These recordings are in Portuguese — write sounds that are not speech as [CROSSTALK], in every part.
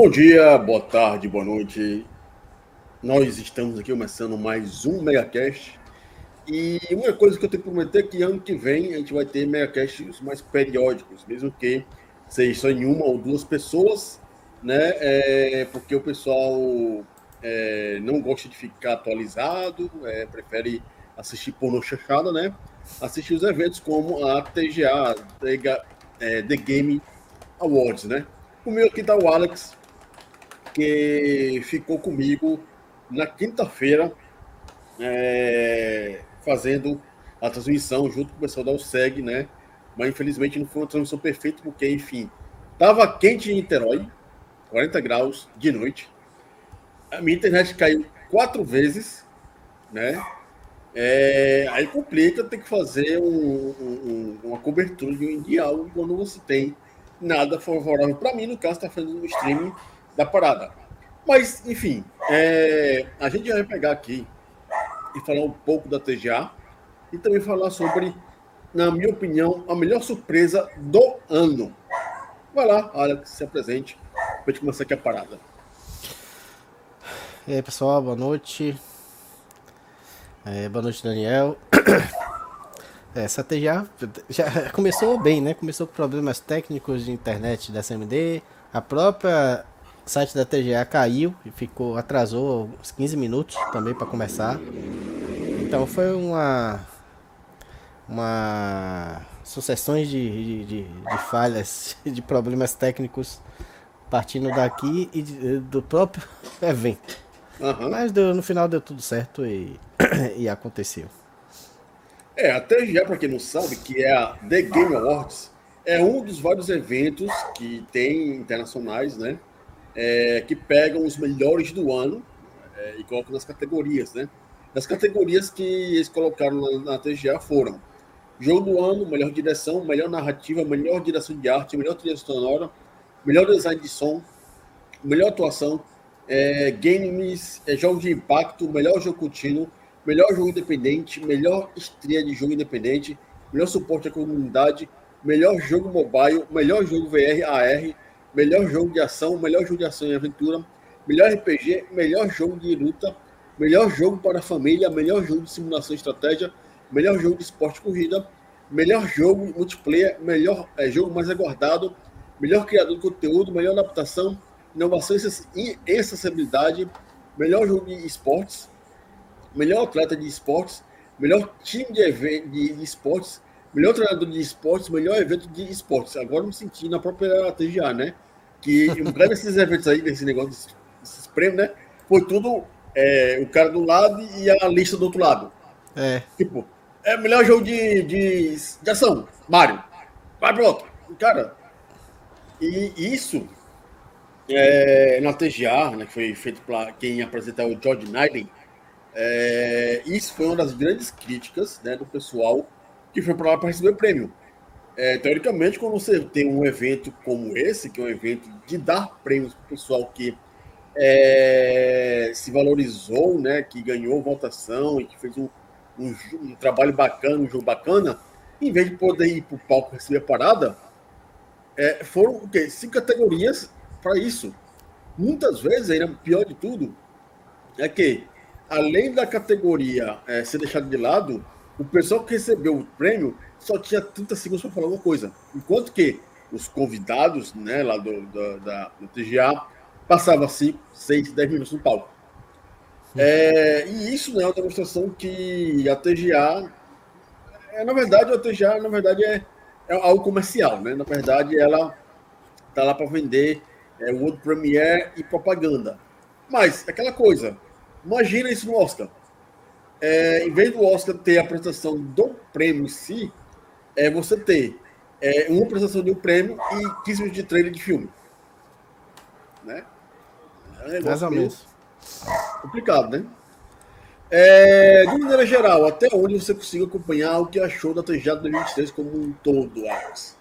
Bom dia, boa tarde, boa noite. Nós estamos aqui começando mais um Megacast. E uma coisa que eu tenho que prometer é que ano que vem a gente vai ter Megacasts mais periódicos, mesmo que seja só em uma ou duas pessoas, né? É, porque o pessoal é, não gosta de ficar atualizado, é, prefere assistir porno chachada, né? Assistir os eventos como a TGA, The, The Game Awards, né? Comigo aqui está o Alex, que ficou comigo na quinta-feira, é, fazendo a transmissão junto com o pessoal da USEG, né? Mas infelizmente não foi uma transmissão perfeita, porque, enfim, estava quente em Niterói, 40 graus de noite. A minha internet caiu quatro vezes, né? É, aí complica ter que fazer um, um, uma cobertura de um diálogo quando você tem nada favorável para mim, no caso, está fazendo um streaming da parada. Mas, enfim, é, a gente vai pegar aqui e falar um pouco da TGA e também falar sobre, na minha opinião, a melhor surpresa do ano. Vai lá, Alex, se apresente para a gente começar aqui a parada. E aí, pessoal, boa noite. É, boa noite, Daniel. [COUGHS] É, essa TGA já começou bem, né? Começou com problemas técnicos de internet da SMD. A própria o site da TGA caiu e ficou atrasou uns 15 minutos também para começar. Então foi uma uma sucessões de, de, de, falhas, [LAUGHS] de problemas técnicos partindo daqui e de, do próprio [LAUGHS] evento. Uhum. Mas deu, no final deu tudo certo e, [CLEARS THROAT] e aconteceu. É, a TGA, para quem não sabe, que é a The Game Awards, é um dos vários eventos que tem internacionais, né? É, que pegam os melhores do ano é, e colocam nas categorias, né? As categorias que eles colocaram na, na TGA foram Jogo do ano, melhor direção, melhor narrativa, melhor direção de arte, melhor trilha sonora, melhor design de som, melhor atuação, é, games, é, jogo de impacto, melhor jogo contínuo, melhor jogo independente, melhor estreia de jogo independente, melhor suporte à comunidade, melhor jogo mobile, melhor jogo VR, AR, melhor jogo de ação, melhor jogo de ação e aventura, melhor RPG, melhor jogo de luta, melhor jogo para a família, melhor jogo de simulação e estratégia, melhor jogo de esporte corrida, melhor jogo multiplayer, melhor é, jogo mais aguardado, melhor criador de conteúdo, melhor adaptação, inovação e acessibilidade, melhor jogo de esportes, melhor atleta de esportes, melhor time de, de, de esportes, melhor treinador de esportes, melhor evento de esportes. Agora me senti na própria TGA, né? Que um grande desses eventos aí, desse negócio, desses prêmios, né? Foi tudo é, o cara do lado e a lista do outro lado. É. Tipo, é o melhor jogo de, de, de ação, Mario. Vai pro outro. Cara, e isso é, na TGA, né, que foi feito para quem apresentar o George Naiden, é, isso foi uma das grandes críticas né, do pessoal que foi para lá para receber o prêmio. É, teoricamente, quando você tem um evento como esse, que é um evento de dar prêmios para o pessoal que é, se valorizou, né, que ganhou votação e que fez um, um, um, trabalho bacana, um jogo bacana, em vez de poder ir para o palco receber a parada, é, foram o quê? cinco categorias para isso. Muitas vezes, ainda pior de tudo, é que, além da categoria é, ser deixada de lado, o pessoal que recebeu o prêmio só tinha 30 segundos para falar alguma coisa. Enquanto que os convidados né, lá do, do, da, do TGA passavam 5, 6, 10 minutos no palco. É, e isso né, é uma demonstração que a TGA, é, na verdade, a TGA, na verdade, é, é algo comercial, né? Na verdade, ela tá lá para vender é, World Premiere e propaganda. Mas, aquela coisa, imagina isso no Oscar. É, em vez do Oscar ter a apresentação do prêmio em si, é você ter é, uma apresentação de um prêmio e 15 minutos de trailer de filme. Né? É um Mais ou menos. Complicado, né? É, de maneira geral, até onde você conseguiu acompanhar o que achou da TGA 2023 como um todo, Alex?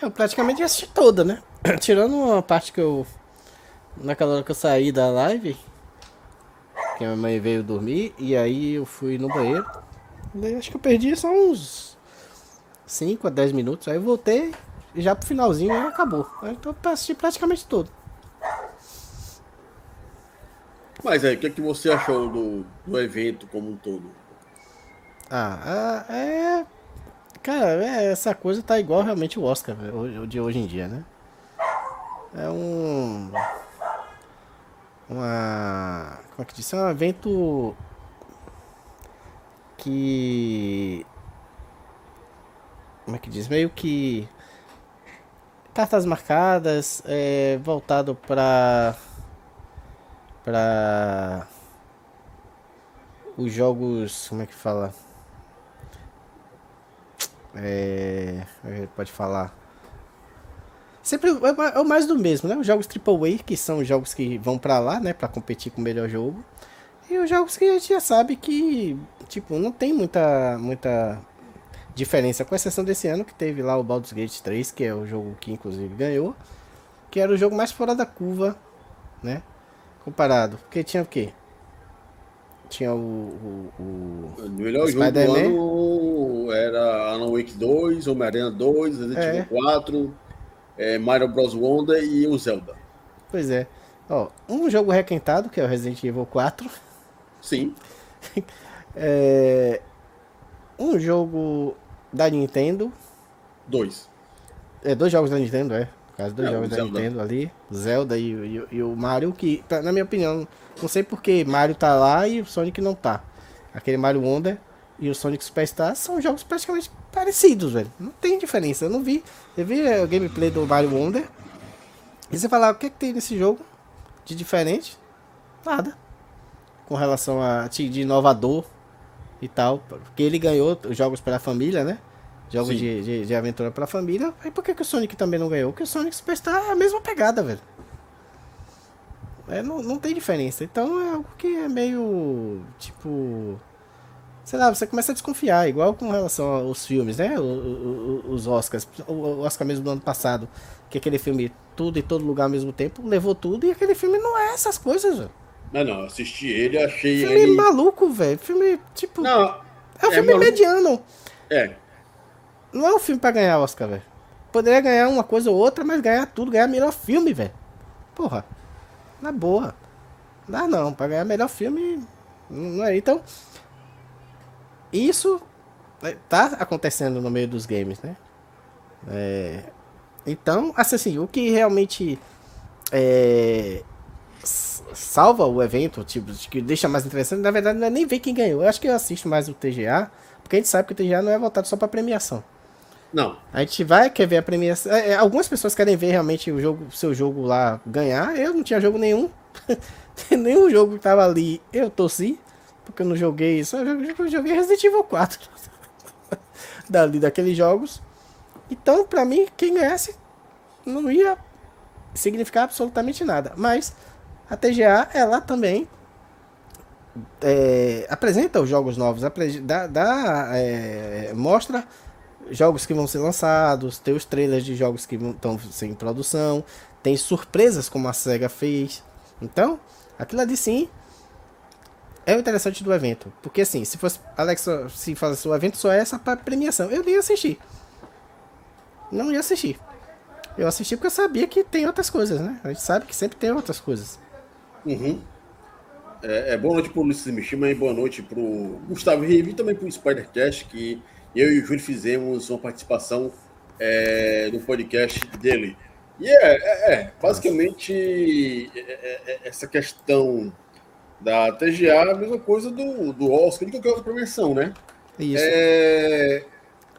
Eu praticamente assisti toda, né? [CLEARS THROAT] Tirando uma parte que eu. Naquela hora que eu saí da live, que a minha mãe veio dormir, e aí eu fui no banheiro. Acho que eu perdi só uns 5 a 10 minutos. Aí eu voltei e já pro finalzinho acabou. Então eu assisti praticamente todo. Mas aí, o que, é que você achou do, do evento como um todo? Ah, é. Cara, é, essa coisa tá igual realmente o Oscar o de hoje em dia, né? É um. Uma. Como é que diz? É um evento. Que. Como é que diz? Meio que. Cartas marcadas, é, voltado para para os jogos, como é que fala? É, pode falar. Sempre é, é o mais do mesmo, né? Os jogos AAA, que são os jogos que vão para lá, né, para competir com o melhor jogo. E os jogos que a gente já sabe que, tipo, não tem muita muita diferença, com exceção desse ano que teve lá o Baldur's Gate 3, que é o jogo que inclusive ganhou, que era o jogo mais fora da curva, né? comparado. Porque tinha o quê? Tinha o. o, o, o melhor jogo do ano era Alan Wake 2, Homem-Aranha 2, Resident é. Evil 4, é, Mario Bros. Wonder e o Zelda. Pois é. Ó, um jogo requentado, que é o Resident Evil 4. Sim. [LAUGHS] é, um jogo da Nintendo. Dois. É, dois jogos da Nintendo, é caso dos é, jogos da Zelda. Nintendo ali, Zelda e, e, e, o Mario, que, na minha opinião, não sei porque Mario tá lá e o Sonic não tá. Aquele Mario Wonder e o Sonic Superstar são jogos praticamente parecidos, velho. Não tem diferença. Eu não vi. Eu vi o gameplay do Mario Wonder. E você falar, o que, é que tem nesse jogo de diferente? Nada. Com relação a de inovador e tal. Porque ele ganhou os jogos para a família, né? Jogos de, de, de, aventura pra família. E por que, que o Sonic também não ganhou? Porque o Sonic Superstar é a mesma pegada, velho. É, não, não tem diferença. Então é algo que é meio. Tipo. Sei lá, você começa a desconfiar, igual com relação aos filmes, né? O, o, os Oscars. O Oscar mesmo do ano passado. Que aquele filme, tudo e todo lugar ao mesmo tempo, levou tudo. E aquele filme não é essas coisas, velho. Não, não, assisti ele, achei filme ele. maluco, velho. Filme, tipo. Não. É um é filme maluco. mediano. É, não é um filme pra ganhar Oscar, velho. Poderia ganhar uma coisa ou outra, mas ganhar tudo, ganhar melhor filme, velho. Porra. Na boa. Dá não, pra ganhar melhor filme. Não é. Então. Isso é, tá acontecendo no meio dos games, né? É, então, assim, assim, o que realmente é, salva o evento, tipo, que deixa mais interessante, na verdade, não é nem ver quem ganhou. Eu acho que eu assisto mais o TGA, porque a gente sabe que o TGA não é voltado só pra premiação. Não. A gente vai, quer ver a premiação. É, é, algumas pessoas querem ver realmente o jogo, seu jogo lá ganhar. Eu não tinha jogo nenhum. [LAUGHS] nenhum jogo que tava ali. Eu torci. Porque eu não joguei. Só eu joguei Resident Evil 4. [LAUGHS] Dali daqueles jogos. Então, pra mim, quem ganhasse não ia significar absolutamente nada. Mas a TGA, ela também é, apresenta os jogos novos, dá, dá é, mostra jogos que vão ser lançados, tem os trailers de jogos que estão em produção, tem surpresas como a SEGA fez. Então, aquilo ali sim é o interessante do evento. Porque assim, se fosse Alex, se fosse o evento só é essa premiação, eu nem assisti. não ia assistir. Eu assisti porque eu sabia que tem outras coisas, né? A gente sabe que sempre tem outras coisas. Uhum. É, é, boa noite pro Ulisses Mishima e boa noite pro Gustavo Rive e também pro Spidercast, que eu e o Júlio fizemos uma participação é, no podcast dele. E é, é, é basicamente é, é, essa questão da TGA a mesma coisa do, do Oscar e qualquer outra premiação, né? Isso.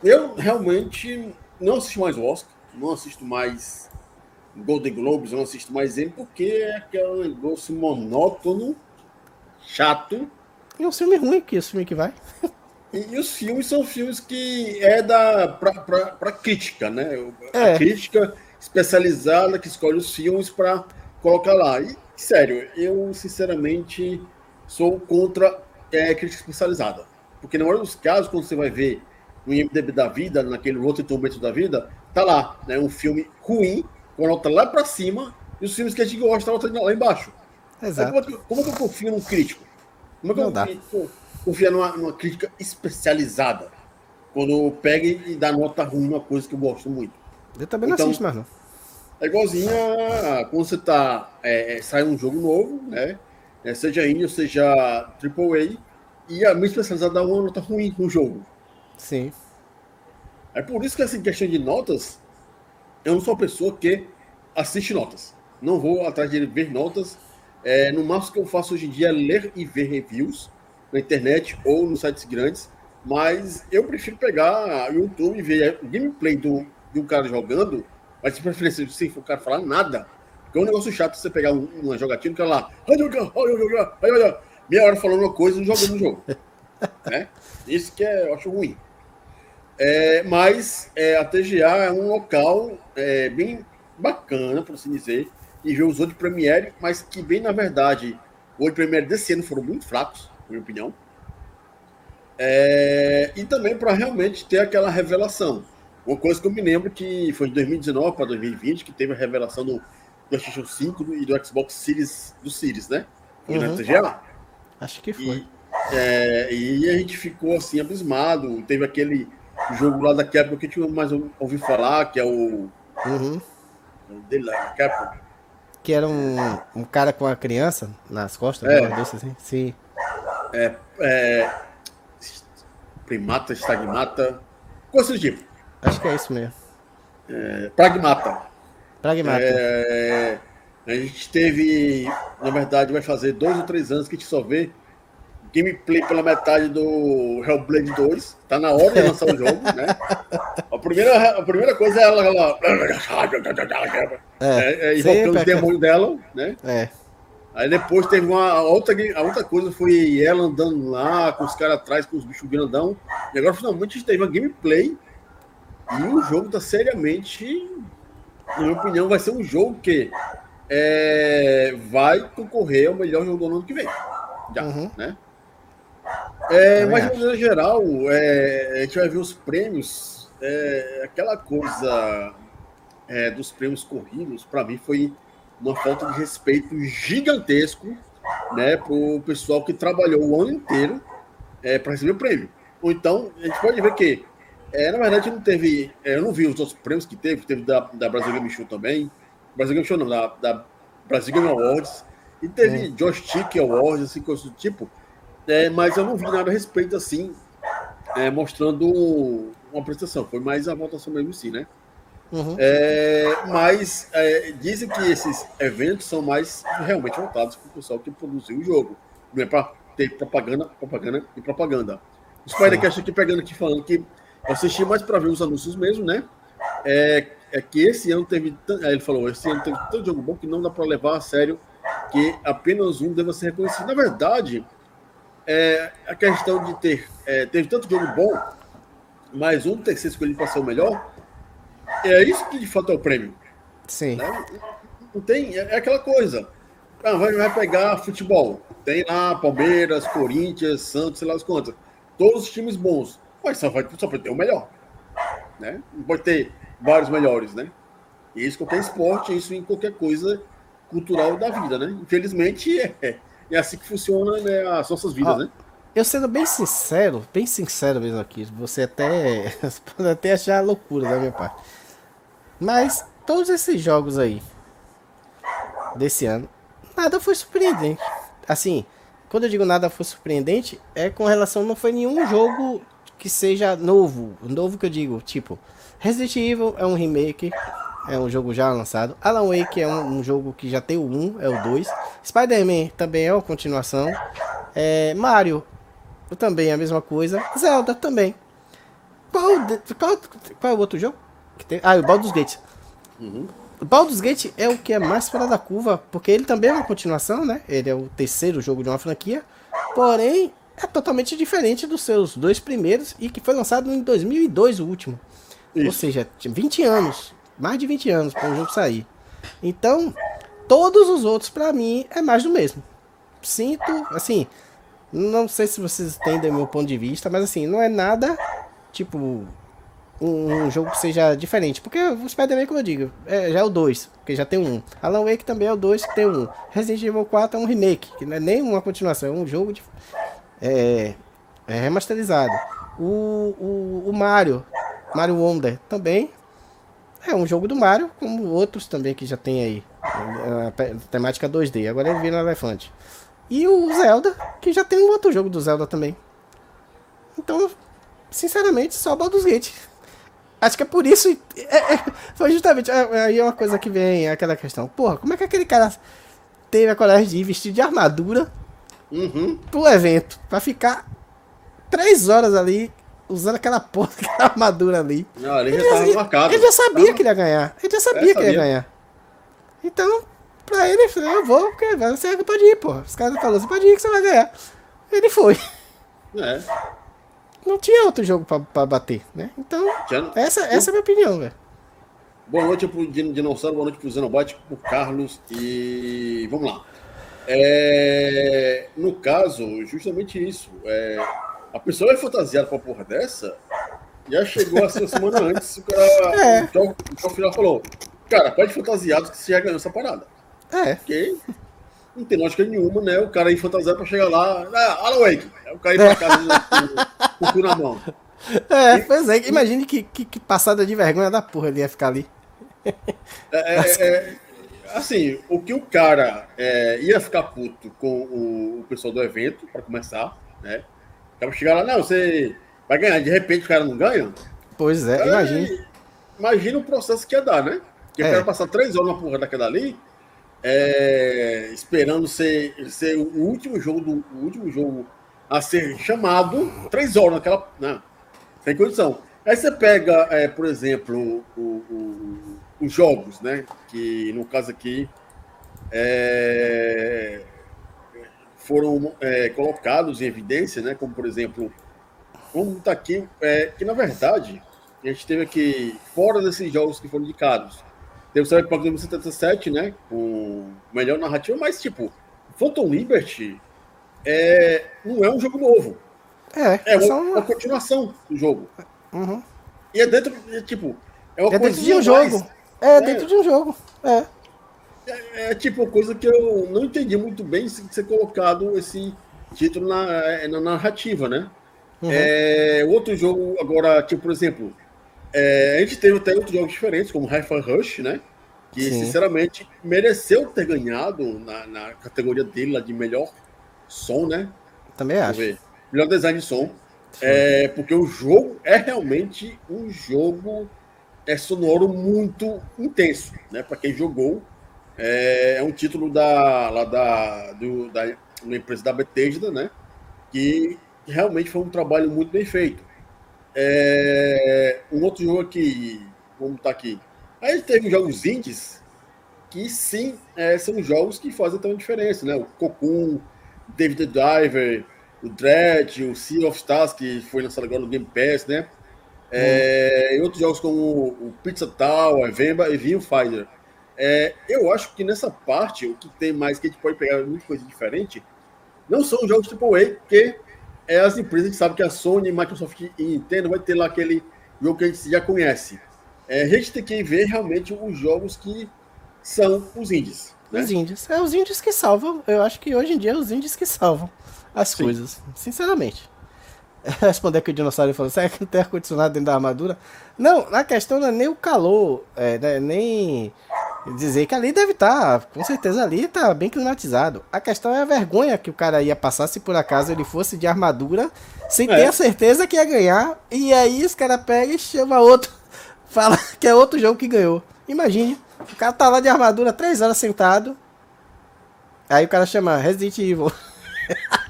eu realmente não assisto mais o Oscar, não assisto mais Golden Globes, não assisto mais ele, porque é aquele negócio monótono chato. E um filme ruim, que esse filme que vai. E, e, os filmes são filmes que é da para crítica, né? É. A crítica especializada que escolhe os filmes para colocar lá. E, sério, eu sinceramente sou contra é, crítica especializada. Porque na maioria dos casos, quando você vai ver no IMDB da vida, naquele Rotten Tomatoes da vida, tá lá, né? Um filme ruim, com a nota lá para cima, e os filmes que a gente gosta, tá lá embaixo. Exato. Como é, que, como é que eu confio num crítico? Como é que Não eu dá. confio, confio numa, numa crítica especializada? Quando pega e dá nota ruim numa coisa que eu gosto muito. Eu também não Então- assisto mais, não. É igualzinho a quando você tá. É, é, sai um jogo novo, né? É, seja indie ou seja AAA, e a minha especializada dá uma nota ruim no jogo. Sim. É por isso que, assim, questão de notas, eu não sou uma pessoa que assiste notas. Não vou atrás de ver notas. É, no máximo que eu faço hoje em dia é ler e ver reviews na internet ou nos sites grandes. Mas eu prefiro pegar o YouTube e ver o gameplay do, de um cara jogando, mas de preferência sem o cara falar nada. Porque é um negócio chato você pegar um, uma jogatina e ficar lá, meia hora falando uma coisa e jogando o jogo. [LAUGHS] né? Isso que é, eu acho ruim. É, mas é, a TGA é um local é, bem bacana, por assim dizer, e ver os outros Premiere, mas que bem na verdade, os outros Premiere desse ano foram muito fracos, na minha opinião. É, e também para realmente ter aquela revelação. Uma coisa que eu me lembro que foi de 2019 para 2020, que teve a revelação do PlayStation 5 e do Xbox Series, do Series, né? Foi na Uhum. TGA. Acho que foi. E, é, e a gente ficou assim, abismado. Teve aquele jogo lá da Capcom que a gente mais ouviu falar, que é o. Uhum. o dele lá, Capcom. Que era um, um cara com a criança nas costas, É. desse assim. Sim. É, primata, estagmata, coisa do tipo. Acho que é isso mesmo. É, pragmata. Pragmático. É, a gente teve, na verdade, vai fazer dois ou três anos que a gente só vê gameplay pela metade do Hellblade 2. Tá na hora de lançar o jogo, né? A primeira, a primeira coisa é ela, ela é, é, invocando sempre os demônios dela, né? É. Aí depois teve uma outra, a outra coisa foi ela andando lá com os caras atrás, com os bichos grandão. E agora finalmente a gente teve uma gameplay. E o jogo tá seriamente, na minha opinião, vai ser um jogo que é, vai concorrer ao melhor jogo do ano que vem. Já, Uhum. né? É, mas de maneira geral, é, a gente vai ver os prêmios, é, aquela coisa é, dos prêmios corridos, para mim foi uma falta de respeito gigantesco né, para o pessoal que trabalhou o ano inteiro é, para receber o prêmio. Ou então, a gente pode ver que, é, na verdade, não teve. é, eu não vi os outros prêmios que teve, teve da, da Brasil Game Show também. Brasil Game Show não, da, da Brasil Game Awards. E teve Joystick Awards, assim, coisas do tipo. É, mas eu não vi nada a respeito, assim, é, mostrando uma apresentação. Foi mais a votação mesmo, sim, né? Uhum. É, mas é, dizem que esses eventos são mais realmente voltados para o pessoal que produziu o jogo. Não é para ter propaganda, propaganda e propaganda. O Spidercast aqui pegando aqui falando que eu assisti mais para ver os anúncios mesmo, né? É, é que esse ano teve. Ele falou, esse ano teve tanto jogo bom que não dá para levar a sério que apenas um deva ser reconhecido. Na verdade, é, a questão de ter. é, teve tanto jogo bom, mas um ter ser escolhido para ser o melhor. É isso que de fato é o prêmio. Sim. né? Não tem, é é aquela coisa. Ah, vai, vai pegar futebol. Tem lá Palmeiras, Corinthians, Santos, sei lá as quantas. Todos os times bons. Mas só vai, só pode ter o melhor. Né? Não pode ter vários melhores, né? E isso em qualquer esporte, isso em qualquer coisa cultural da vida, né? Infelizmente é, é assim que funciona né, as nossas vidas, Ó, né? Eu sendo bem sincero, bem sincero mesmo aqui, você até [LAUGHS] pode até achar loucura da minha parte. Mas todos esses jogos aí desse ano, nada foi surpreendente. Assim, quando eu digo nada foi surpreendente, é com relação não foi nenhum jogo que seja novo. Novo que eu digo, tipo, Resident Evil é um remake, é um jogo já lançado. Alan Wake é um, um jogo que já tem o 1, é o 2. Spider-Man também é uma continuação. É, Mario também é a mesma coisa. Zelda também. Qual, qual, qual é o outro jogo? Que tem? Ah, o Baldur's Gate. Uhum. O Baldur's Gate é o que é mais fora da curva, porque ele também é uma continuação, né? Ele é o terceiro jogo de uma franquia. Porém, é totalmente diferente dos seus dois primeiros e que foi lançado em 2002 o último. Isso. Ou seja, 20 anos, mais de 20 anos para o jogo sair. Então, todos os outros para mim é mais do mesmo. Sinto, assim, não sei se vocês entendem meu ponto de vista, mas assim, não é nada tipo um, jogo que seja diferente. Porque o Spider-Man, como eu digo, é, já é o 2, porque já tem um. Alan Wake também é o 2, que tem um. Resident Evil 4 é um remake, que não é nem uma continuação, é um jogo de, é, é remasterizado. O, o, o Mario, Mario Wonder, também é um jogo do Mario, como outros também que já tem aí. A temática 2D, agora ele vira um elefante. E o Zelda, que já tem um outro jogo do Zelda também. Então, sinceramente, só Baldur's Gate. Acho que é por isso. É, é, foi justamente. É, aí é uma coisa que vem aquela questão. Porra, como é que aquele cara teve a coragem de ir vestido de armadura uhum. pro evento? Pra ficar três horas ali usando aquela porra, [LAUGHS] aquela armadura ali. Não, ele, ele já tava marcado. Ele já sabia não. que ele ia ganhar. Ele já sabia, é, sabia. que ele ia ganhar. Então, pra ele, eu vou, porque você pode ir, porra. Os caras falaram, você pode ir que você vai ganhar. Ele foi. É não tinha outro jogo pra, pra bater, né? Então, essa, essa é a minha opinião, velho. Boa noite pro Dinossauro, boa noite pro Xenobot, pro Carlos e vamos lá. É... No caso, justamente isso. É... A pessoa é fantasiada com a porra dessa, já chegou assim uma semana antes, o cara. É. Então, o final falou: Cara, pode fantasiado que você já ganhou essa parada. É. Ok não tem lógica nenhuma, né? O cara ir fantasiado pra chegar lá, ah, Alan Wake. O cara ir pra casa com o cu na mão. É, e, pois é, imagine que, que, que, passada de vergonha da porra ele ia ficar ali. É, é, é, assim, o que o cara é, ia ficar puto com o, o pessoal do evento, para começar, né? O cara chegar lá, não, você vai ganhar, de repente o cara não ganha. Pois é, imagina. Imagina o processo que ia dar, né? Porque o é. cara passar três horas na porra daquela ali, é, esperando ser, ser o último jogo do o último jogo a ser chamado três horas naquela né, sem condição aí você pega é, por exemplo o, o, os jogos né que no caso aqui é, foram é, colocados em evidência né como por exemplo como está aqui é, que na verdade a gente teve aqui fora desses jogos que foram indicados tem o Cyberpunk 2077, né? Com melhor narrativa, mas, tipo, Phantom Liberty é, não é um jogo novo. É, é uma, uma... uma continuação do jogo. Uhum. E é dentro, é, tipo, é é dentro de um jogo. É, é, dentro de um jogo. É. É, é tipo coisa que eu não entendi muito bem se ser colocado esse título na, é, na narrativa, né? Uhum. É, outro jogo, agora, tipo, por exemplo, é, a gente teve até outros jogos diferentes, como Hi-Fi Rush, né? Que, Sim. sinceramente, mereceu ter ganhado na, na, categoria dele lá de melhor som, né? Também acho. Ver. Melhor design de som. É, porque o jogo é realmente um jogo é sonoro muito intenso, né? Para quem jogou, é, é, um título da lá da do, da uma empresa da Bethesda, né? Que realmente foi um trabalho muito bem feito. É, um outro jogo aqui, vamos estar aqui. Aí teve jogos indies que sim é, são jogos que fazem tão diferença, né? O Cocoon, David the Diver, o Dread, o Sea of Stars, que foi lançado agora no Game Pass, né? É, hum. E outros jogos como o Pizza Tower, Vemba e Viewfinder. É, eu acho que nessa parte, o que tem mais que a gente pode pegar muita coisa diferente, não são jogos AAA, porque é as empresas que sabem que a Sony, Microsoft e Nintendo vai ter lá aquele jogo que a gente já conhece. É, a gente tem que ver realmente os jogos que são os indies. Né? Os indies. É os indies que salvam. Eu acho que hoje em dia é os indies que salvam as Sim. coisas. Sinceramente. [LAUGHS] responder que o dinossauro falou: será que não tem ar-condicionado dentro da armadura? Não, a questão não é nem o calor, é, né, nem dizer que ali deve estar, tá, com certeza ali está bem climatizado. A questão é a vergonha que o cara ia passar se por acaso ele fosse de armadura, sem é. ter a certeza que ia ganhar, e aí os cara pega e chama outro, [LAUGHS] fala que é outro jogo que ganhou. Imagine, o cara tá lá de armadura três horas sentado, aí o cara chama Resident Evil. [LAUGHS]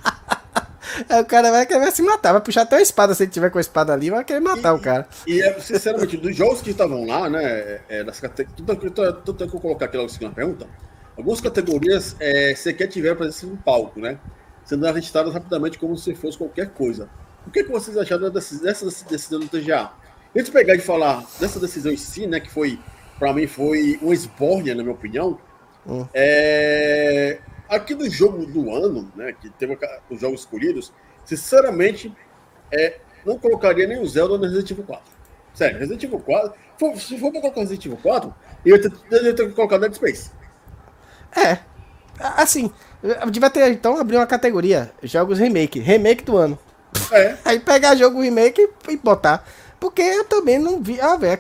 Aí o cara vai querer se matar, vai puxar até a espada se ele tiver com a espada ali, vai querer matar e, o cara. E, é, sinceramente, dos jogos que estavam lá, né, é, das categorias. Tô que colocar aqui logo a segunda pergunta. Algumas categorias é, sequer tiveram presença no palco, né? Sendo registradas rapidamente como se fosse qualquer coisa. O que, é que vocês acharam dessa, dessa decisão do TGA? Antes de pegar e falar dessa decisão em si, né, que foi, para mim, foi uma esbórnia, na minha opinião, hum. é, Aqui do jogo do ano, né, que teve os jogos escolhidos, sinceramente, é, não colocaria nem o Zelda no Resident Evil 4. Sério, Resident Evil 4. se for pra colocar Resident Evil 4, eu ia ter, que colocar Dead Space. É. Assim, devia ter então abrir uma categoria: jogos remake. Remake do ano. É. [LAUGHS] Aí pegar jogo remake e botar. Porque eu também não vi. Ah, velho,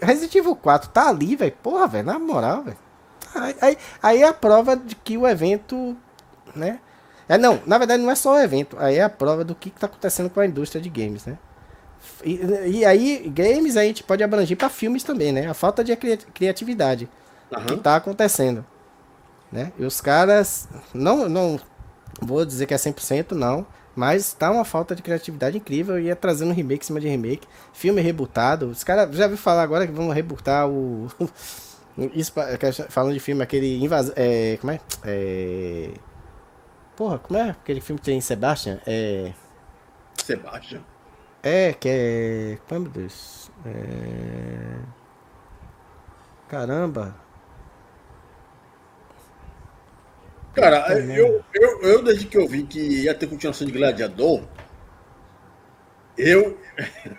Resident Evil 4 tá ali, velho. Porra, velho, na moral, velho. Aí, aí é a prova de que o evento, né? É, não, na verdade não é só o evento, aí é a prova do que está acontecendo com a indústria de games, né? E, e aí, games a gente pode abranger para filmes também, né? A falta de criatividade uhum. que está acontecendo. Né? E os caras, não, não vou dizer que é 100%, não, mas tá uma falta de criatividade incrível e é trazendo remake em cima de remake, filme rebutado. Os caras já viu falar agora que vão rebutar o [LAUGHS] Isso, falando de filme, aquele invasão. É, como é? é? Porra, como é aquele filme que tem Sebastian? É. Sebastian? É, que é. Como é, meu Deus? É... Caramba. Cara, eu, eu, eu, desde que eu vi que ia ter continuação de Gladiador, eu.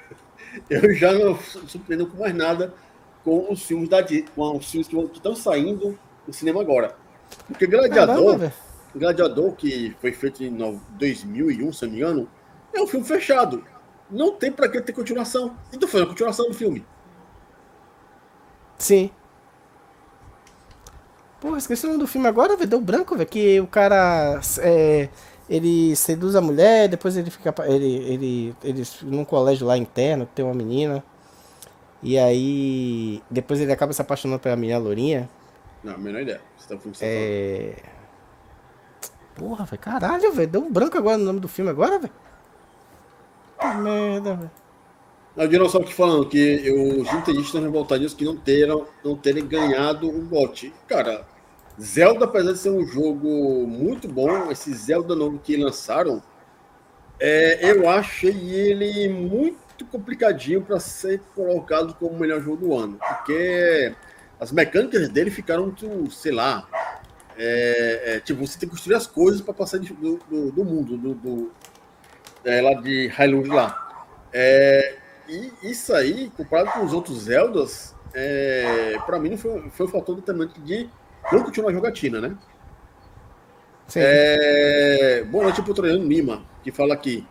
[LAUGHS] eu já não surpreendo com mais nada com os filmes da com os filmes que estão saindo no cinema agora. Porque Gladiador, Caramba, Gladiador que foi feito em 2001, se não me engano, é um filme fechado. Não tem para que ter continuação. Então foi uma continuação do filme. Sim. Pô, esqueci o nome do filme agora, velho. Deu branco, velho. Que o cara. É, ele seduz a mulher, depois ele fica. Ele, ele, ele. Num colégio lá interno, tem uma menina. E aí. Depois ele acaba se apaixonando pela menina Lourinha. Não, a menor ideia. Você tá é. Porra, velho. Caralho, velho. Deu um branco agora no nome do filme agora, velho. Que merda, velho. O Dinossauro aqui falando que os entendidos estão revoltados que não terem, não terem ganhado o bot. Cara, Zelda, apesar de ser um jogo muito bom, esse Zelda novo que lançaram, é, eu achei ele muito muito complicadinho para ser colocado como o melhor jogo do ano, porque as mecânicas dele ficaram muito, sei lá, é, é, tipo, você tem que construir as coisas para passar de, do, do, do, mundo, do, do é, lá de Hyrule lá. É, e isso aí, comparado com os outros Zeldas, é, para mim não foi, foi um fator determinante de não continuar a jogatina, né? Sim. É, boa noite pro Troiano Lima, que fala aqui.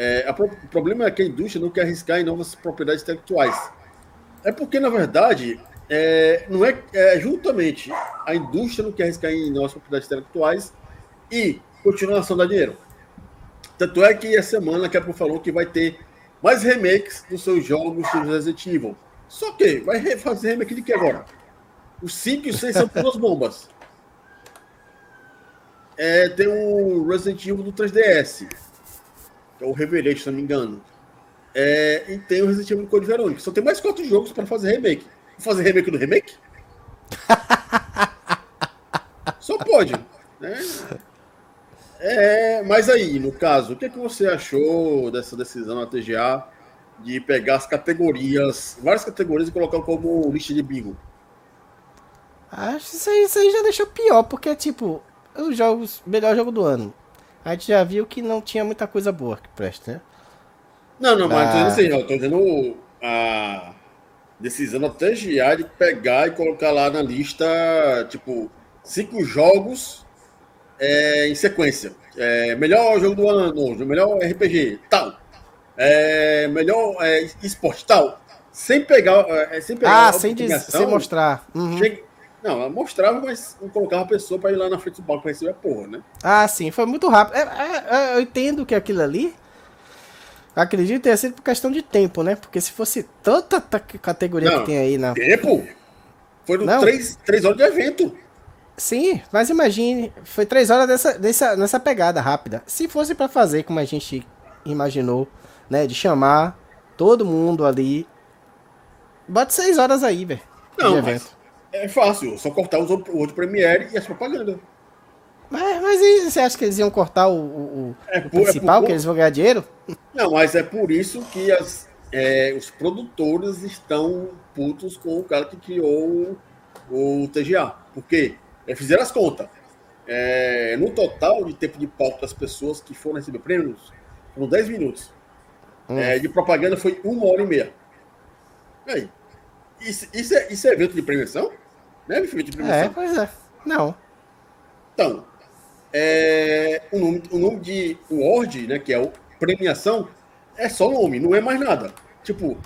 É, o problema é que a indústria não quer arriscar em novas propriedades intelectuais. É porque, na verdade, é, não é, é, juntamente a indústria não quer arriscar em novas propriedades intelectuais e continuação da dinheiro. Tanto é que a semana a Capcom falou que vai ter mais remakes dos seus jogos do Resident Evil. Só que vai fazer remake de que agora? Os 5 e 6 são [LAUGHS] duas bombas. É, tem o Resident Evil do 3DS que é o Revelation, se não me engano. É, e tem o Resident Evil Code Verônica. Só tem mais quatro jogos para fazer remake. Vou fazer remake do remake? [LAUGHS] Só pode. Né? É, mas aí, no caso, o que, é que você achou dessa decisão da TGA de pegar as categorias, várias categorias e colocar como lista de bingo? Acho que isso aí, isso aí já deixou pior, porque, tipo, os jogos, melhor jogo do ano a gente já viu que não tinha muita coisa boa que presta, né? Não, não, mas ah. assim, eu tô dizendo a decisão da TGA de pegar e colocar lá na lista, tipo, cinco jogos é, em sequência. É, melhor jogo do ano, melhor RPG, tal. é, melhor é, esporte tal, sem pegar. É, sem pegar ah, sem, diz, sem mostrar. Uhum. Chega, não, ela mostrava, mas não colocava a pessoa para ir lá na frente do palco para receber a porra, né? Ah, sim, foi muito rápido. É, é, é, eu entendo que aquilo ali. Acredito ter sido por questão de tempo, né? Porque se fosse tanta categoria não, que tem aí na. Tempo? Foram não. três, três horas de evento. Sim, mas imagine, foi três horas dessa, dessa, nessa pegada rápida. Se fosse para fazer como a gente imaginou, né? De chamar todo mundo ali. Bate seis horas aí, velho. Não, evento. É fácil, só cortar os, o outro Premiere e as propagandas. Mas, mas você acha que eles iam cortar o, o, é por, o principal, é por... que eles vão ganhar dinheiro? Não, mas é por isso que as, é, os produtores estão putos com o cara que criou o, o TGA. Por quê? É, fizeram as contas. É, no total de tempo de palco das pessoas que foram receber prêmios, foram 10 minutos. Hum. É, de propaganda foi uma hora e meia. E aí? Isso, isso, é, isso é evento de premiação? Não é evento de premiação? É, pois é. Não. Então, é, o, nome, o nome de Word, né, que é o premiação, é só nome, não é mais nada. Tipo,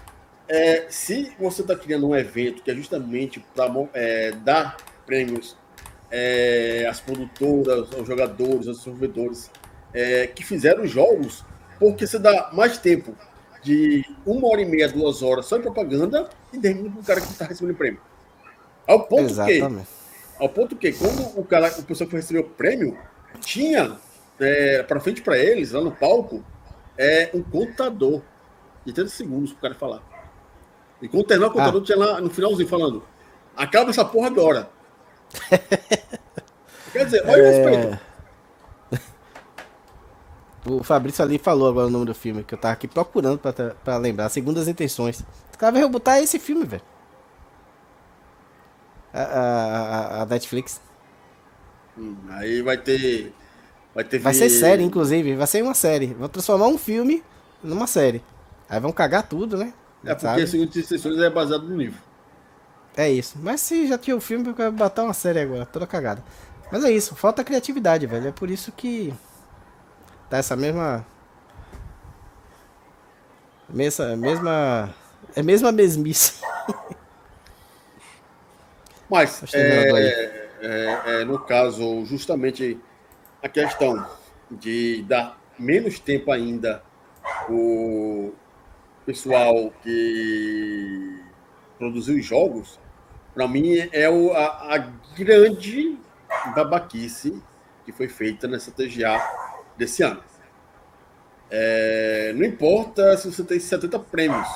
é, se você está criando um evento que é justamente para é, dar prêmios é, as produtoras, os jogadores, os desenvolvedores é, que fizeram jogos, porque você dá mais tempo de uma hora e meia, duas horas só em propaganda e termina com o cara que está recebendo prêmio. Ao ponto Exatamente. que, ao ponto que quando o cara, o pessoal que recebeu o prêmio tinha é, para frente para eles lá no palco é um contador de 30 segundos para o cara falar. E quando terminar o contador ah. tinha lá no finalzinho falando: acaba essa porra agora. [LAUGHS] Quer dizer, olha é... o respeito. O Fabrício ali falou agora o nome do filme, que eu tava aqui procurando pra, pra lembrar. Segundas Intenções. O cara vai rebotar esse filme, velho. A, a, a, Netflix. Hum, aí vai ter. Vai ter. Vai ser série, inclusive. Vai ser uma série. Vão transformar um filme numa série. Aí vão cagar tudo, né? É porque Segundas Intenções é baseado no livro. É isso. Mas se já tinha o um filme, eu quero botar uma série agora, toda cagada. Mas é isso, falta criatividade, velho. É por isso que tá essa mesma. Mesma. mesma é mesma mesmice. [LAUGHS] Mas, é, é, é, no caso, justamente a questão de dar menos tempo ainda o pessoal que produziu os jogos para mim, é o, a, a, grande babaquice que foi feita nessa TGA desse ano. É, não importa se você tem 70 prêmios,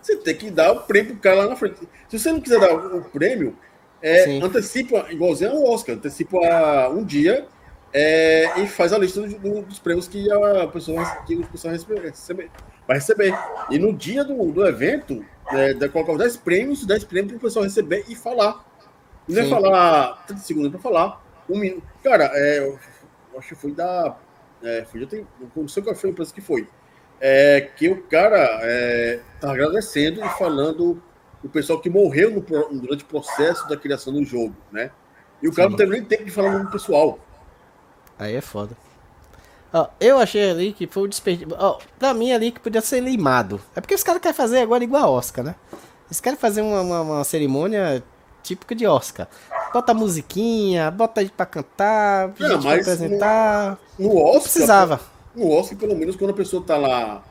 você tem que dar o prêmio pro cara lá na frente. Se você não quiser dar o prêmio, é, antecipa, igualzinho ao Oscar, antecipa um dia é, e faz a lista do, do, dos prêmios que a pessoa, que a pessoa receber, vai receber. E no dia do, do evento, é, de colocar 10 prêmios, 10 prêmios para o pessoal receber e falar. Não é falar 30 segundos para falar. Um minuto. Cara, é, eu acho que foi da. É, foi, eu tenho, não sei qual foi a empresa que foi. É, que o cara é, tá agradecendo e falando o pessoal que morreu no, durante o processo da criação do jogo, né? E o cara Sim. não teve nem tempo de falar no pessoal. Aí é foda. Ó, eu achei ali que foi o desperdício. Ó, pra mim ali que podia ser limado. É porque os caras querem fazer agora igual a Oscar, né? Eles querem fazer uma, uma, uma cerimônia típica de Oscar. Bota musiquinha, bota gente pra cantar, Não, gente pra apresentar. No, no Oscar. Não precisava. No Oscar, pelo menos, quando a pessoa tá lá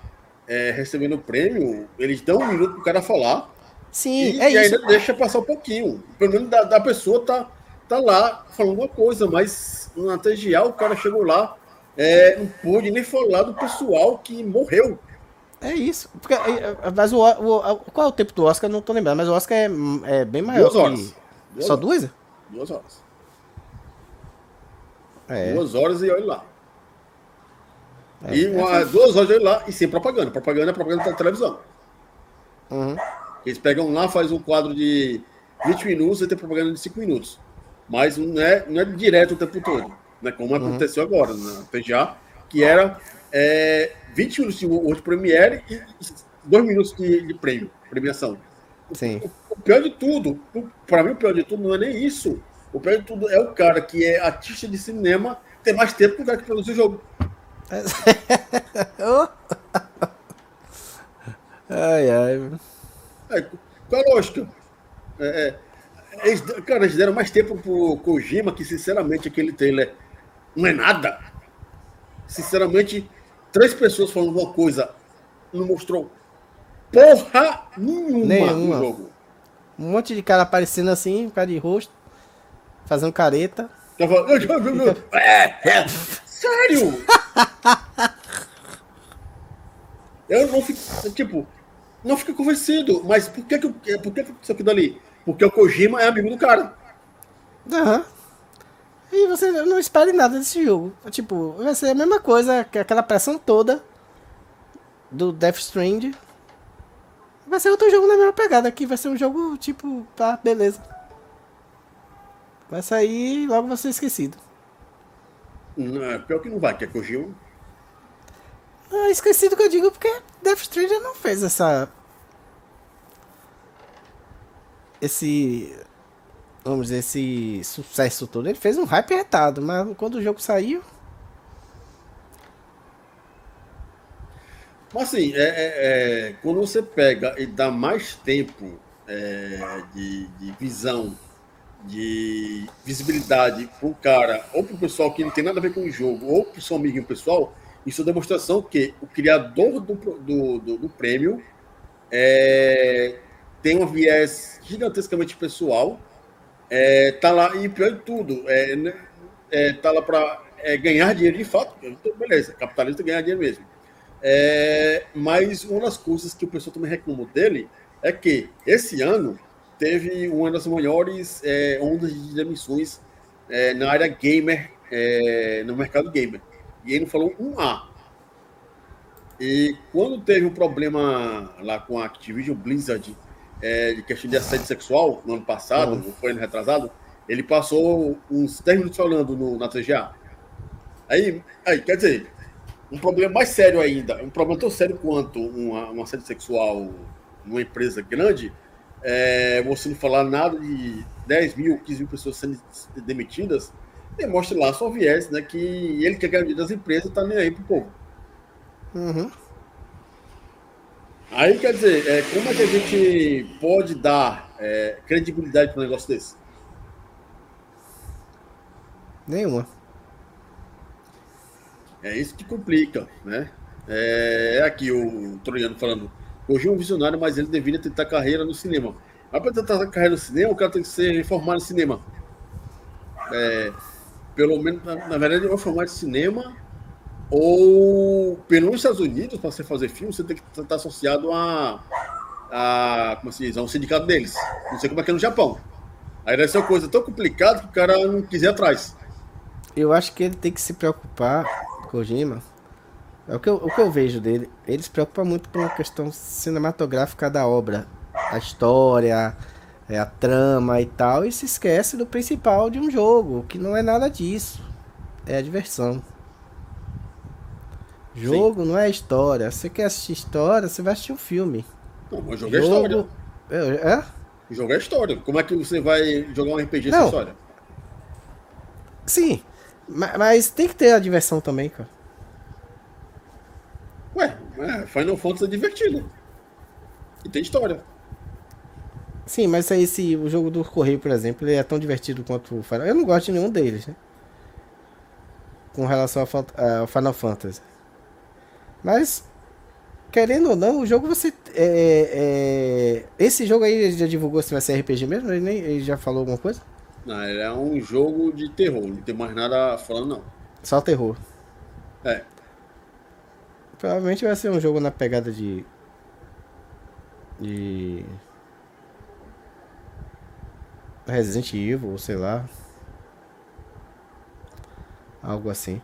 é, recebendo o prêmio, eles dão um minuto pro cara falar. Sim, e, é e isso. ainda deixa passar um pouquinho. Pelo menos da, da pessoa tá, tá lá falando uma coisa, mas na TGA o cara chegou lá é, não pôde nem falar do pessoal que morreu. É isso. Porque, é, é, mas o, o, qual é o tempo do Oscar? Não tô lembrando, mas o Oscar é, é bem maior. Duas horas. Que... Duas Só duas? Duas horas. É. Duas horas e olha lá. É, e uma, duas horas e olha lá, e sem propaganda. Propaganda é propaganda da televisão. Uhum. Eles pegam lá, faz um quadro de 20 minutos e tem propaganda de 5 minutos. Mas não é, não é direto o tempo todo né, como uhum. aconteceu agora na PGA, que era é, 20 minutos de World Premiere e 2 minutos de, de, prêmio, premiação. Sim. O, o pior de tudo, para mim o pior de tudo não é nem isso. O pior de tudo é o cara que é artista de cinema ter mais tempo que o cara que produz o jogo. [LAUGHS] Ai, ai. É, qual a lógica? É, é, eles, cara, eles deram mais tempo pro Kojima que, sinceramente, aquele trailer não é nada. Sinceramente, três pessoas falando uma coisa não mostrou porra nenhuma, nenhuma. no jogo. Um monte de cara aparecendo assim, cara de rosto, fazendo careta. [LAUGHS] É, é, sério? [LAUGHS] Eu não fico, tipo, não fica convencido. Mas por que que, por que, que isso aqui dali? Porque o Kojima é amigo do cara. Aham. Uhum. E você não espere nada desse jogo. Tipo, vai ser a mesma coisa, que aquela pressão toda do Death Strand. Vai ser outro jogo na mesma pegada aqui. Vai ser um jogo tipo, tá, beleza. Vai sair e logo vai ser esquecido. Não, é pior que não vai, que é Kojima. Ah, esquecido que eu digo porque Death Stranding não fez essa. Esse. Vamos dizer, esse sucesso todo. Ele fez um hype retado, mas quando o jogo saiu. Mas assim, é, é, é, quando você pega e dá mais tempo é, de, de, visão, de visibilidade para o cara, ou para o pessoal que não tem nada a ver com o jogo, ou para o seu amiguinho pessoal, isso é demonstração que o criador do, do, do, do prêmio é, tem um viés gigantescamente pessoal, é, tá lá, e pior de tudo, é, né, é tá lá para é, ganhar dinheiro de fato, beleza, capitalista ganhar dinheiro mesmo. É, mas uma das coisas que o pessoal também reclamou dele é que esse ano teve uma das maiores é, ondas de demissões é, na área gamer, é, no mercado gamer e ele falou um A. E quando teve um problema lá com a Activision Blizzard é, de questão de assédio sexual no ano passado, uhum. foi ano retrasado, ele passou uns 10 minutos falando no, na TGA. Aí, aí, quer dizer, um problema mais sério ainda, um problema tão sério quanto uma, um assédio sexual numa empresa grande, é, você não falar nada de 10 mil, 15 mil pessoas sendo demitidas, demonstra lá só viés, né? Que ele quer ganhar das empresas, tá nem aí pro povo. Uhum. Aí quer dizer, é, como é que a gente pode dar é, credibilidade para um negócio desse? Nenhuma. É isso que complica, né? É, é aqui o Troiano falando. Hoje é um visionário, mas ele deveria tentar carreira no cinema. Mas para tentar carreira no cinema, o cara tem que ser formado em cinema. É, pelo menos, na, na verdade, vai formar de cinema ou pelos Estados Unidos, para você fazer filme, você tem que estar associado a, a como se diz, a um sindicato deles. Não sei como é que é no Japão. Aí deve ser uma coisa tão complicada que o cara não quiser atrás. Eu acho que ele tem que se preocupar, Kojima. É o que eu, o que eu vejo dele. Ele se preocupa muito com a questão cinematográfica da obra. A história, é a trama e tal, e se esquece do principal de um jogo, que não é nada disso. É a diversão. Jogo Sim. não é história. Você quer assistir história, você vai assistir um filme. Não, mas jogo, jogo... é história. É? é? Jogo é história. Como é que você vai jogar um RPG sem história? Sim, mas tem que ter a diversão também, cara. Ué, é, Final Fantasy é divertido. E tem história. Sim, mas aí se o jogo do Correio, por exemplo, ele é tão divertido quanto o Final. Eu não gosto de nenhum deles, né? Com relação ao Final Fantasy. Mas, querendo ou não, o jogo você. É, é... Esse jogo aí ele já divulgou se vai ser RPG mesmo? Ele, nem, ele já falou alguma coisa? Não, ele é um jogo de terror, não tem mais nada falando, não. Só terror. É. Provavelmente vai ser um jogo na pegada de. De. Resident Evil, sei lá. Algo assim.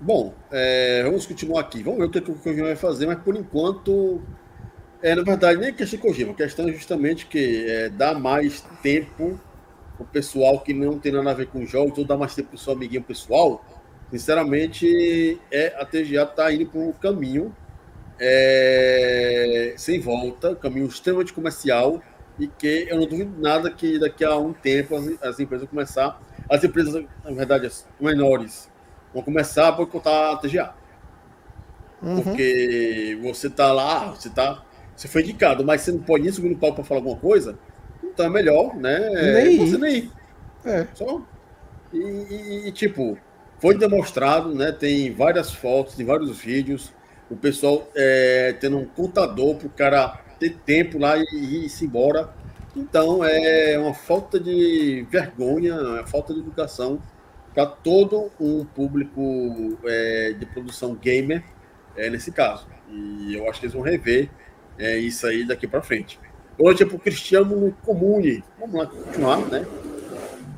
Bom, é, vamos continuar aqui. Vamos ver o que, o Kojima vai fazer, mas por enquanto. É, na verdade, nem questão de Kojima, a questão é justamente que é, dá mais tempo o pessoal que não tem nada a ver com jogos, ou dá mais tempo pro seu amiguinho pessoal. Sinceramente, é, a TGA está indo para um caminho é, sem volta, caminho extremamente comercial, e que eu não duvido nada que daqui a um tempo as, as empresas começar, as empresas, na verdade, as menores, vão começar a boicotar a TGA. Uhum. Porque você tá lá, você tá Você foi indicado, mas você não pode nem subir no palco para falar alguma coisa, então é melhor, né? Nem você ir. nem ir. É. Só. E, e- e, tipo, foi demonstrado, né? Tem várias fotos, tem vários vídeos. O pessoal é, tendo um contador para o cara ter tempo lá e, e ir-se embora. Então é uma falta de vergonha, é uma falta de educação para todo um público é, de produção gamer é, nesse caso. E eu acho que eles vão rever é, isso aí daqui para frente. Boa noite para o Cristiano Comune. Vamos lá continuar, né?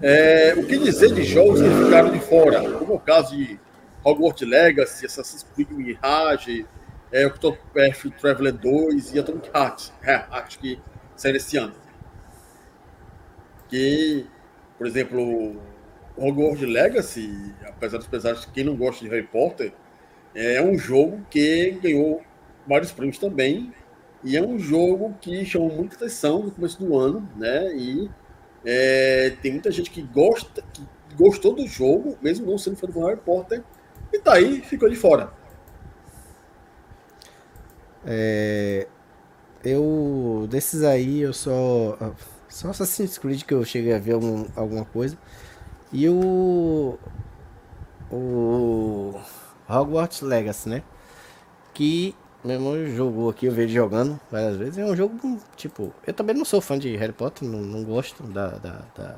É, o que dizer de jogos que ficaram de fora? Como é o caso de Hogwarts Legacy, Assassin's Creed Mirage, é, Octopath Traveler 2 e Atomic Heart. [LAUGHS] É, acho que sai esse ano. Que, por exemplo, Hogwarts Legacy, apesar dos pesares, quem não gosta de Harry Potter, é um jogo que ganhou vários prêmios também. E é um jogo que chamou muita atenção no começo do ano, né? E é, tem muita gente que gosta, que gostou do jogo, mesmo não sendo fã do Harry Potter, e tá aí, ficou de fora. É, eu desses aí eu só só Assassin's Creed que eu cheguei a ver algum, alguma coisa e o o Hogwarts Legacy, né? Que meu irmão jogou aqui, eu vejo jogando várias vezes. É um jogo tipo, eu também não sou fã de Harry Potter, não, não gosto da, da, da,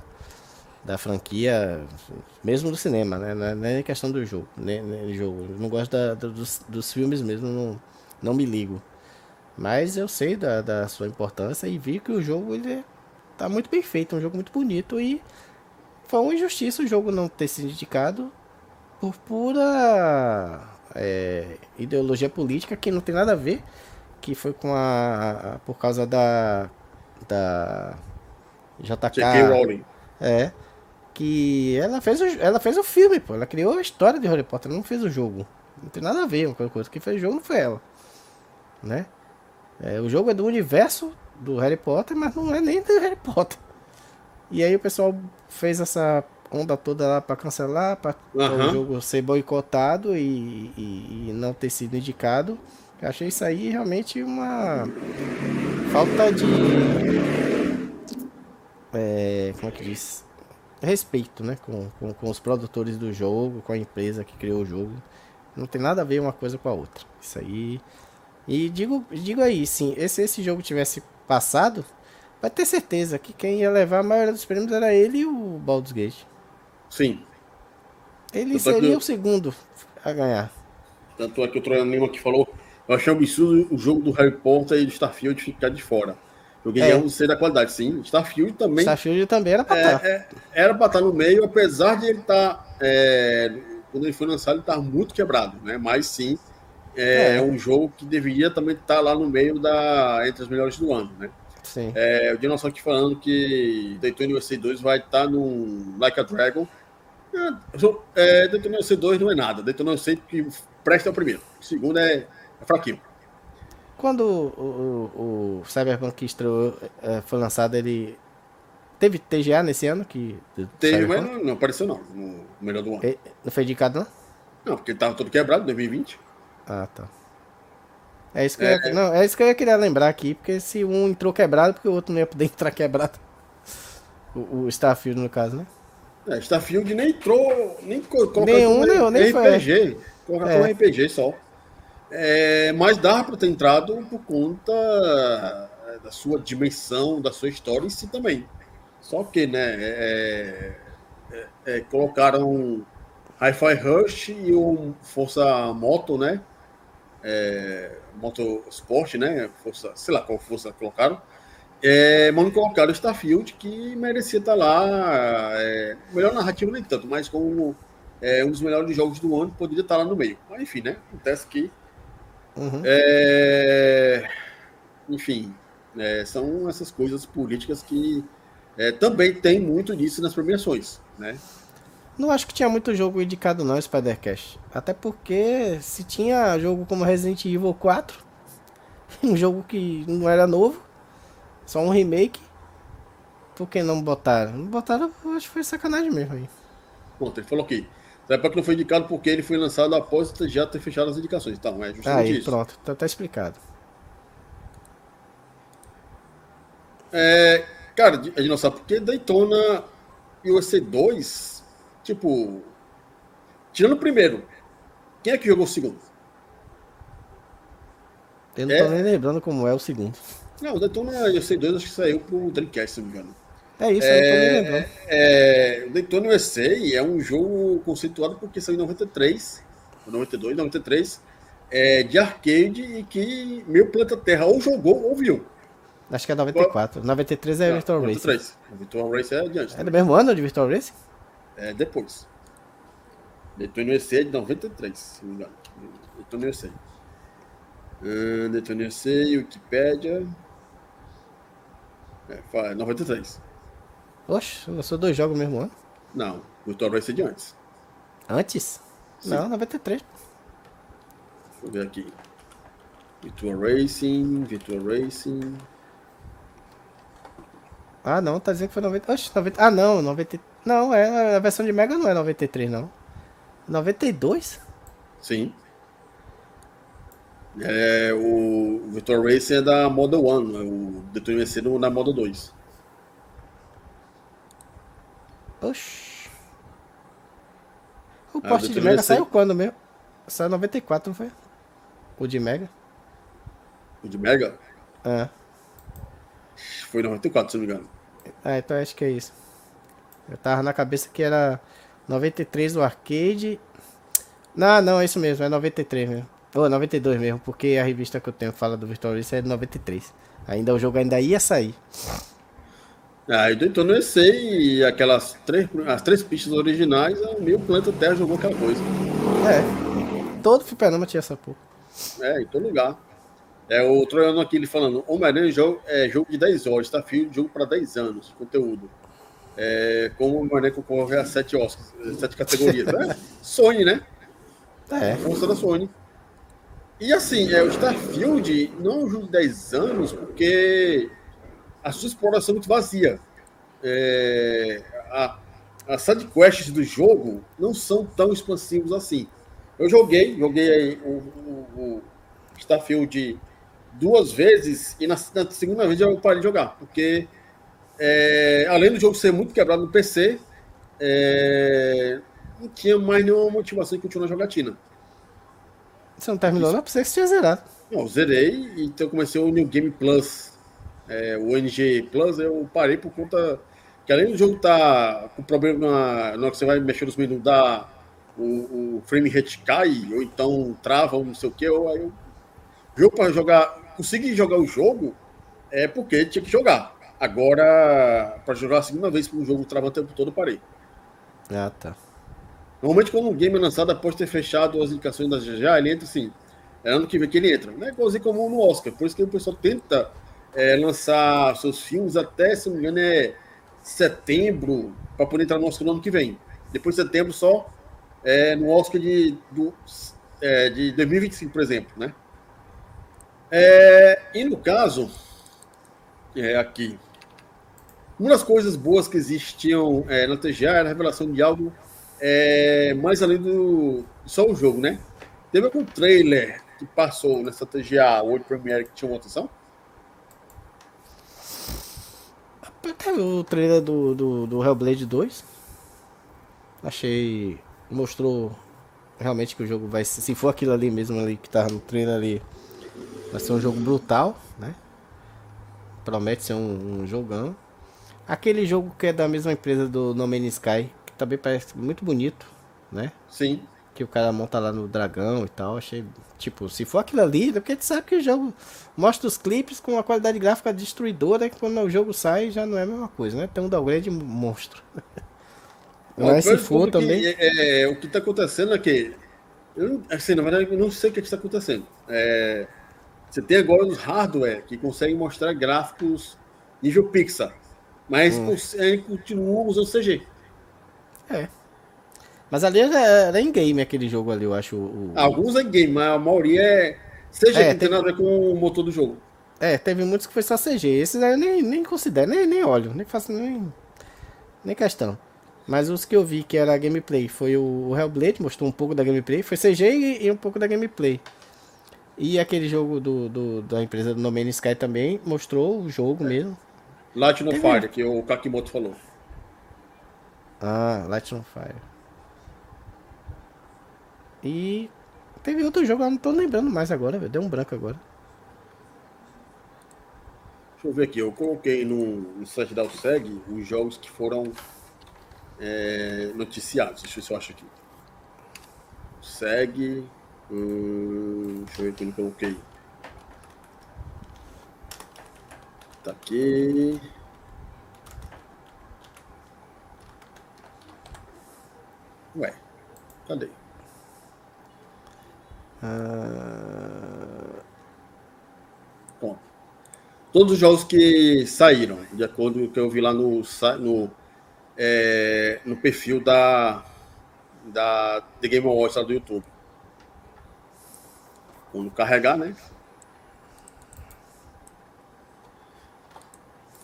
da franquia, mesmo do cinema, né? Não é nem questão do jogo, nem, nem jogo. Eu não gosto da- dos, dos filmes mesmo, não, não me ligo. Mas eu sei da, da sua importância e vi que o jogo ele é- tá muito bem feito, um jogo muito bonito e foi uma injustiça o jogo não ter sido indicado por pura é, ideologia política que não tem nada a ver, que foi com a, a- por causa da da JK. Rowling. é. Que ela fez, o, ela fez o filme, pô. Ela criou a história de Harry Potter, não fez o jogo. Não tem nada a ver com coisa. Quem fez o jogo não foi ela. Né? É, o jogo é do universo do Harry Potter, mas não é nem do Harry Potter. E aí o pessoal fez essa onda toda lá pra cancelar, pra Aham. o jogo ser boicotado e, e- e não ter sido indicado. Eu achei isso aí realmente uma falta de. É, como é que diz? Respeito, né? Com, com, com os produtores do jogo, com a empresa que criou o jogo. Não tem nada a ver uma coisa com a outra. Isso aí. E digo, digo aí, sim, se esse jogo tivesse passado, vai ter certeza que quem ia levar a maioria dos prêmios era ele e o Baldur's Gate. Sim. Ele Tanto é que seria eu- o segundo a ganhar. Tanto é que o Troiano Lima que falou, eu achei um absurdo o jogo do Harry Potter e do Starfield ficar de fora. Eu ganhei É. não sei da qualidade, sim. Starfield também Starfield também era pra estar. é, é, era para estar no meio, apesar de ele estar. é, quando ele foi lançado, ele estava muito quebrado, né? Mas sim, é, É. um jogo que deveria também estar lá no meio da entre os melhores do ano, né? Sim. É, o Dinossauro aqui falando que Daytona USA 2 vai estar no Like a Dragon. É, é, Daytona USA 2 não é nada. Daytona USA que presta é o primeiro. O segundo é, é fraquinho. Quando o, o, o Cyberpunk estreou, eh, foi lançado, ele. Teve TGA nesse ano? Que, Teve, mas Cyberpunk? não, não apareceu não, no melhor do ano. Eh, Não foi indicado, não? Não, porque ele estava todo quebrado em 2020. Ah, tá. É isso, que eu ia, não, é isso que eu ia querer lembrar aqui, porque se um entrou quebrado, porque o outro não ia poder [LAUGHS] entrar quebrado. O, o Starfield, no caso, né? É, Starfield nem entrou, nem co- colocou Nenhum, como nem- nem foi. RPG. Colocar É. como RPG só. É, mas dá para ter entrado por conta é, da sua dimensão, da sua história em si também. Só que, né, é, é, é, colocaram Hi-Fi Rush e o Força Moto, né? É, Motorsport, né? Força, sei lá qual força colocaram. É, mas não colocaram Starfield, que merecia estar lá. É, melhor narrativa nem tanto, mas como é, um dos melhores jogos do ano, poderia estar lá no meio. Mas enfim, né? Acontece que. Uhum. é, enfim, é, são essas coisas políticas que é, também tem muito disso nas premiações, né? Não acho que tinha muito jogo indicado não, Spider-Cast. Até porque se tinha jogo como Resident Evil 4, [LAUGHS] um jogo que não era novo, só um remake, por que não botaram? Não botaram, acho que foi sacanagem mesmo aí. Pronto, ele falou aqui. Cyberpunk não foi indicado porque ele foi lançado após já ter fechado as indicações. Então, é justamente Aí, isso. pronto, tá, tá explicado. É, cara, a gente não sabe porque Daytona e o EC2, tipo, tirando o primeiro, quem é que jogou o segundo? Eu não é... tô nem lembrando como é o segundo. Não, o Daytona o EC2 acho que saiu pro Dreamcast, se não me engano. É isso, é, eu tô nem lembrando. É, o Daytona USA é um jogo conceituado porque saiu em 93, 92, 93, é, de arcade e que meu planeta Terra ou jogou ou viu. Acho que é 94. 93 é não, Virtual 93. Racing. Virtual Racing é adiante. É do mesmo ano de Virtual Racing? É depois. Daytona USA é de 93, se não me engano. Daytona USA. Uh, Daytona USA, Wikipedia. É, 93. Oxe, lançou dois jogos no mesmo ano? Não, Virtual Racing é de antes. Antes? Sim. Não, 93. Deixa eu ver aqui. Virtual Racing, Virtual Racing. Ah, não, tá dizendo que foi 90. Oxe, 90. Ah, não, 90. Não, é, a versão de Mega não é 93, não. 92? Sim. É, o Virtual Racing é da Model 1, é o Daytona MC na Model 2. Oxi. O ah, poste de Mega saiu quando mesmo? Saiu 94, não foi? O de Mega? O de Mega? É. Foi 94, se não me engano. Ah, então acho que é isso. Eu tava na cabeça que era 93 o arcade. Não, não, é isso mesmo, é 93 mesmo. Ou 92 mesmo, porque a revista que eu tenho fala do Virtual Race é de 93. Ainda o jogo ainda ia sair. Ah, então não sei e aquelas três, as três pistas originais, o meu planeta Terra jogou aquela coisa. É. Todo fliperama tinha essa porra. É, em todo lugar. É o Troiano aqui ele falando, Homem-Aranha jogo, é jogo de 10 horas, tá filho de jogo para 10 anos, conteúdo. É, como o Homem-Aranha concorre a 7 Oscars, 7 categorias. é, [LAUGHS] Sony, né? É. Força da Sony. E assim, é, o Starfield não é um jogo de 10 anos, porque a sua exploração é muito vazia. É, a, as sidequests do jogo não são tão expansivos assim. Eu joguei, joguei o, o, o Starfield duas vezes e na, na, segunda vez eu parei de jogar, porque é, além do jogo ser muito quebrado no PC, é, não tinha mais nenhuma motivação de continuar a jogatina. Você não terminou, Isso. não? Pensei que você tinha zerado. Não, zerei, então comecei o New Game Plus, é, o NG Plus, eu parei por conta que além do jogo tá com problema na, hora que você vai mexer nos menus, dá o, o frame rate cai, ou então trava, ou não sei o que, ou aí eu jogo para jogar consegui jogar o jogo é porque tinha que jogar. Agora, para jogar a segunda vez para um jogo travando o tempo todo, parei. Ah, tá. Normalmente, quando um game é lançado, após ter fechado as indicações da GGA, ele entra assim. É ano que vem que ele entra. Não é igualzinho como no Oscar. Por isso que o pessoal tenta é, lançar seus filmes até, se não me engano, é setembro, para poder entrar no Oscar no ano que vem. Depois de setembro, só é, no Oscar de, do, é, de 2025, por exemplo, né? É, e no caso, é aqui, uma das coisas boas que existiam é, na TGA era a revelação de algo é, mais além do só o jogo, né? Teve algum trailer que passou nessa TGA World Premiere que tinha uma atenção? Teve o trailer do, do, do Hellblade 2. Achei. Mostrou realmente que o jogo vai. Se for aquilo ali mesmo ali que tá no trailer ali, Vai ser um jogo brutal, né? Promete ser um, um jogão. Aquele jogo que é da mesma empresa do No Man's Sky, que também parece muito bonito, né? Sim. Que o cara monta lá no dragão e tal. Achei, tipo, se for aquilo ali, porque a gente sabe que o jogo mostra os clipes com uma qualidade gráfica destruidora, que quando o jogo sai já não é a mesma coisa, né? Tem um downgrade monstro. [LAUGHS] Mas se for também. É, é, o que está acontecendo é que. Eu, assim, na verdade, eu não sei o que está acontecendo. É você tem agora os hardware que conseguem mostrar gráficos nível Pixar, mas hum. continuam usando CG. É. Mas ali era, em game aquele jogo ali, eu acho. O... Alguns é em game, mas a maioria é CG, é, que tem nada a ver com o motor do jogo. É, teve muitos que foi só CG. Esses aí eu nem, nem considero, nem, nem olho, nem faço nem, nem questão. Mas os que eu vi que era gameplay foi o Hellblade, mostrou um pouco da gameplay, foi CG e, e um pouco da gameplay. E aquele jogo do, do, da empresa do No Man's Sky também mostrou o jogo é. mesmo. Light no Fire, que o Kakimoto falou. Ah, Light on Fire. E teve outro jogo, eu não tô lembrando mais agora, velho. Deu um branco agora. Deixa eu ver aqui, eu coloquei no, no site da USEG os jogos que foram é, noticiados. Deixa eu ver se eu acho aqui. Segue. Hum, deixa eu ver aqui, eu coloquei. Tá aqui. Ué, cadê? Ah, Bom, todos os jogos que saíram, de acordo com o que eu vi lá no, no, é, no perfil da, da The Game Awards lá do YouTube. Quando carregar, né?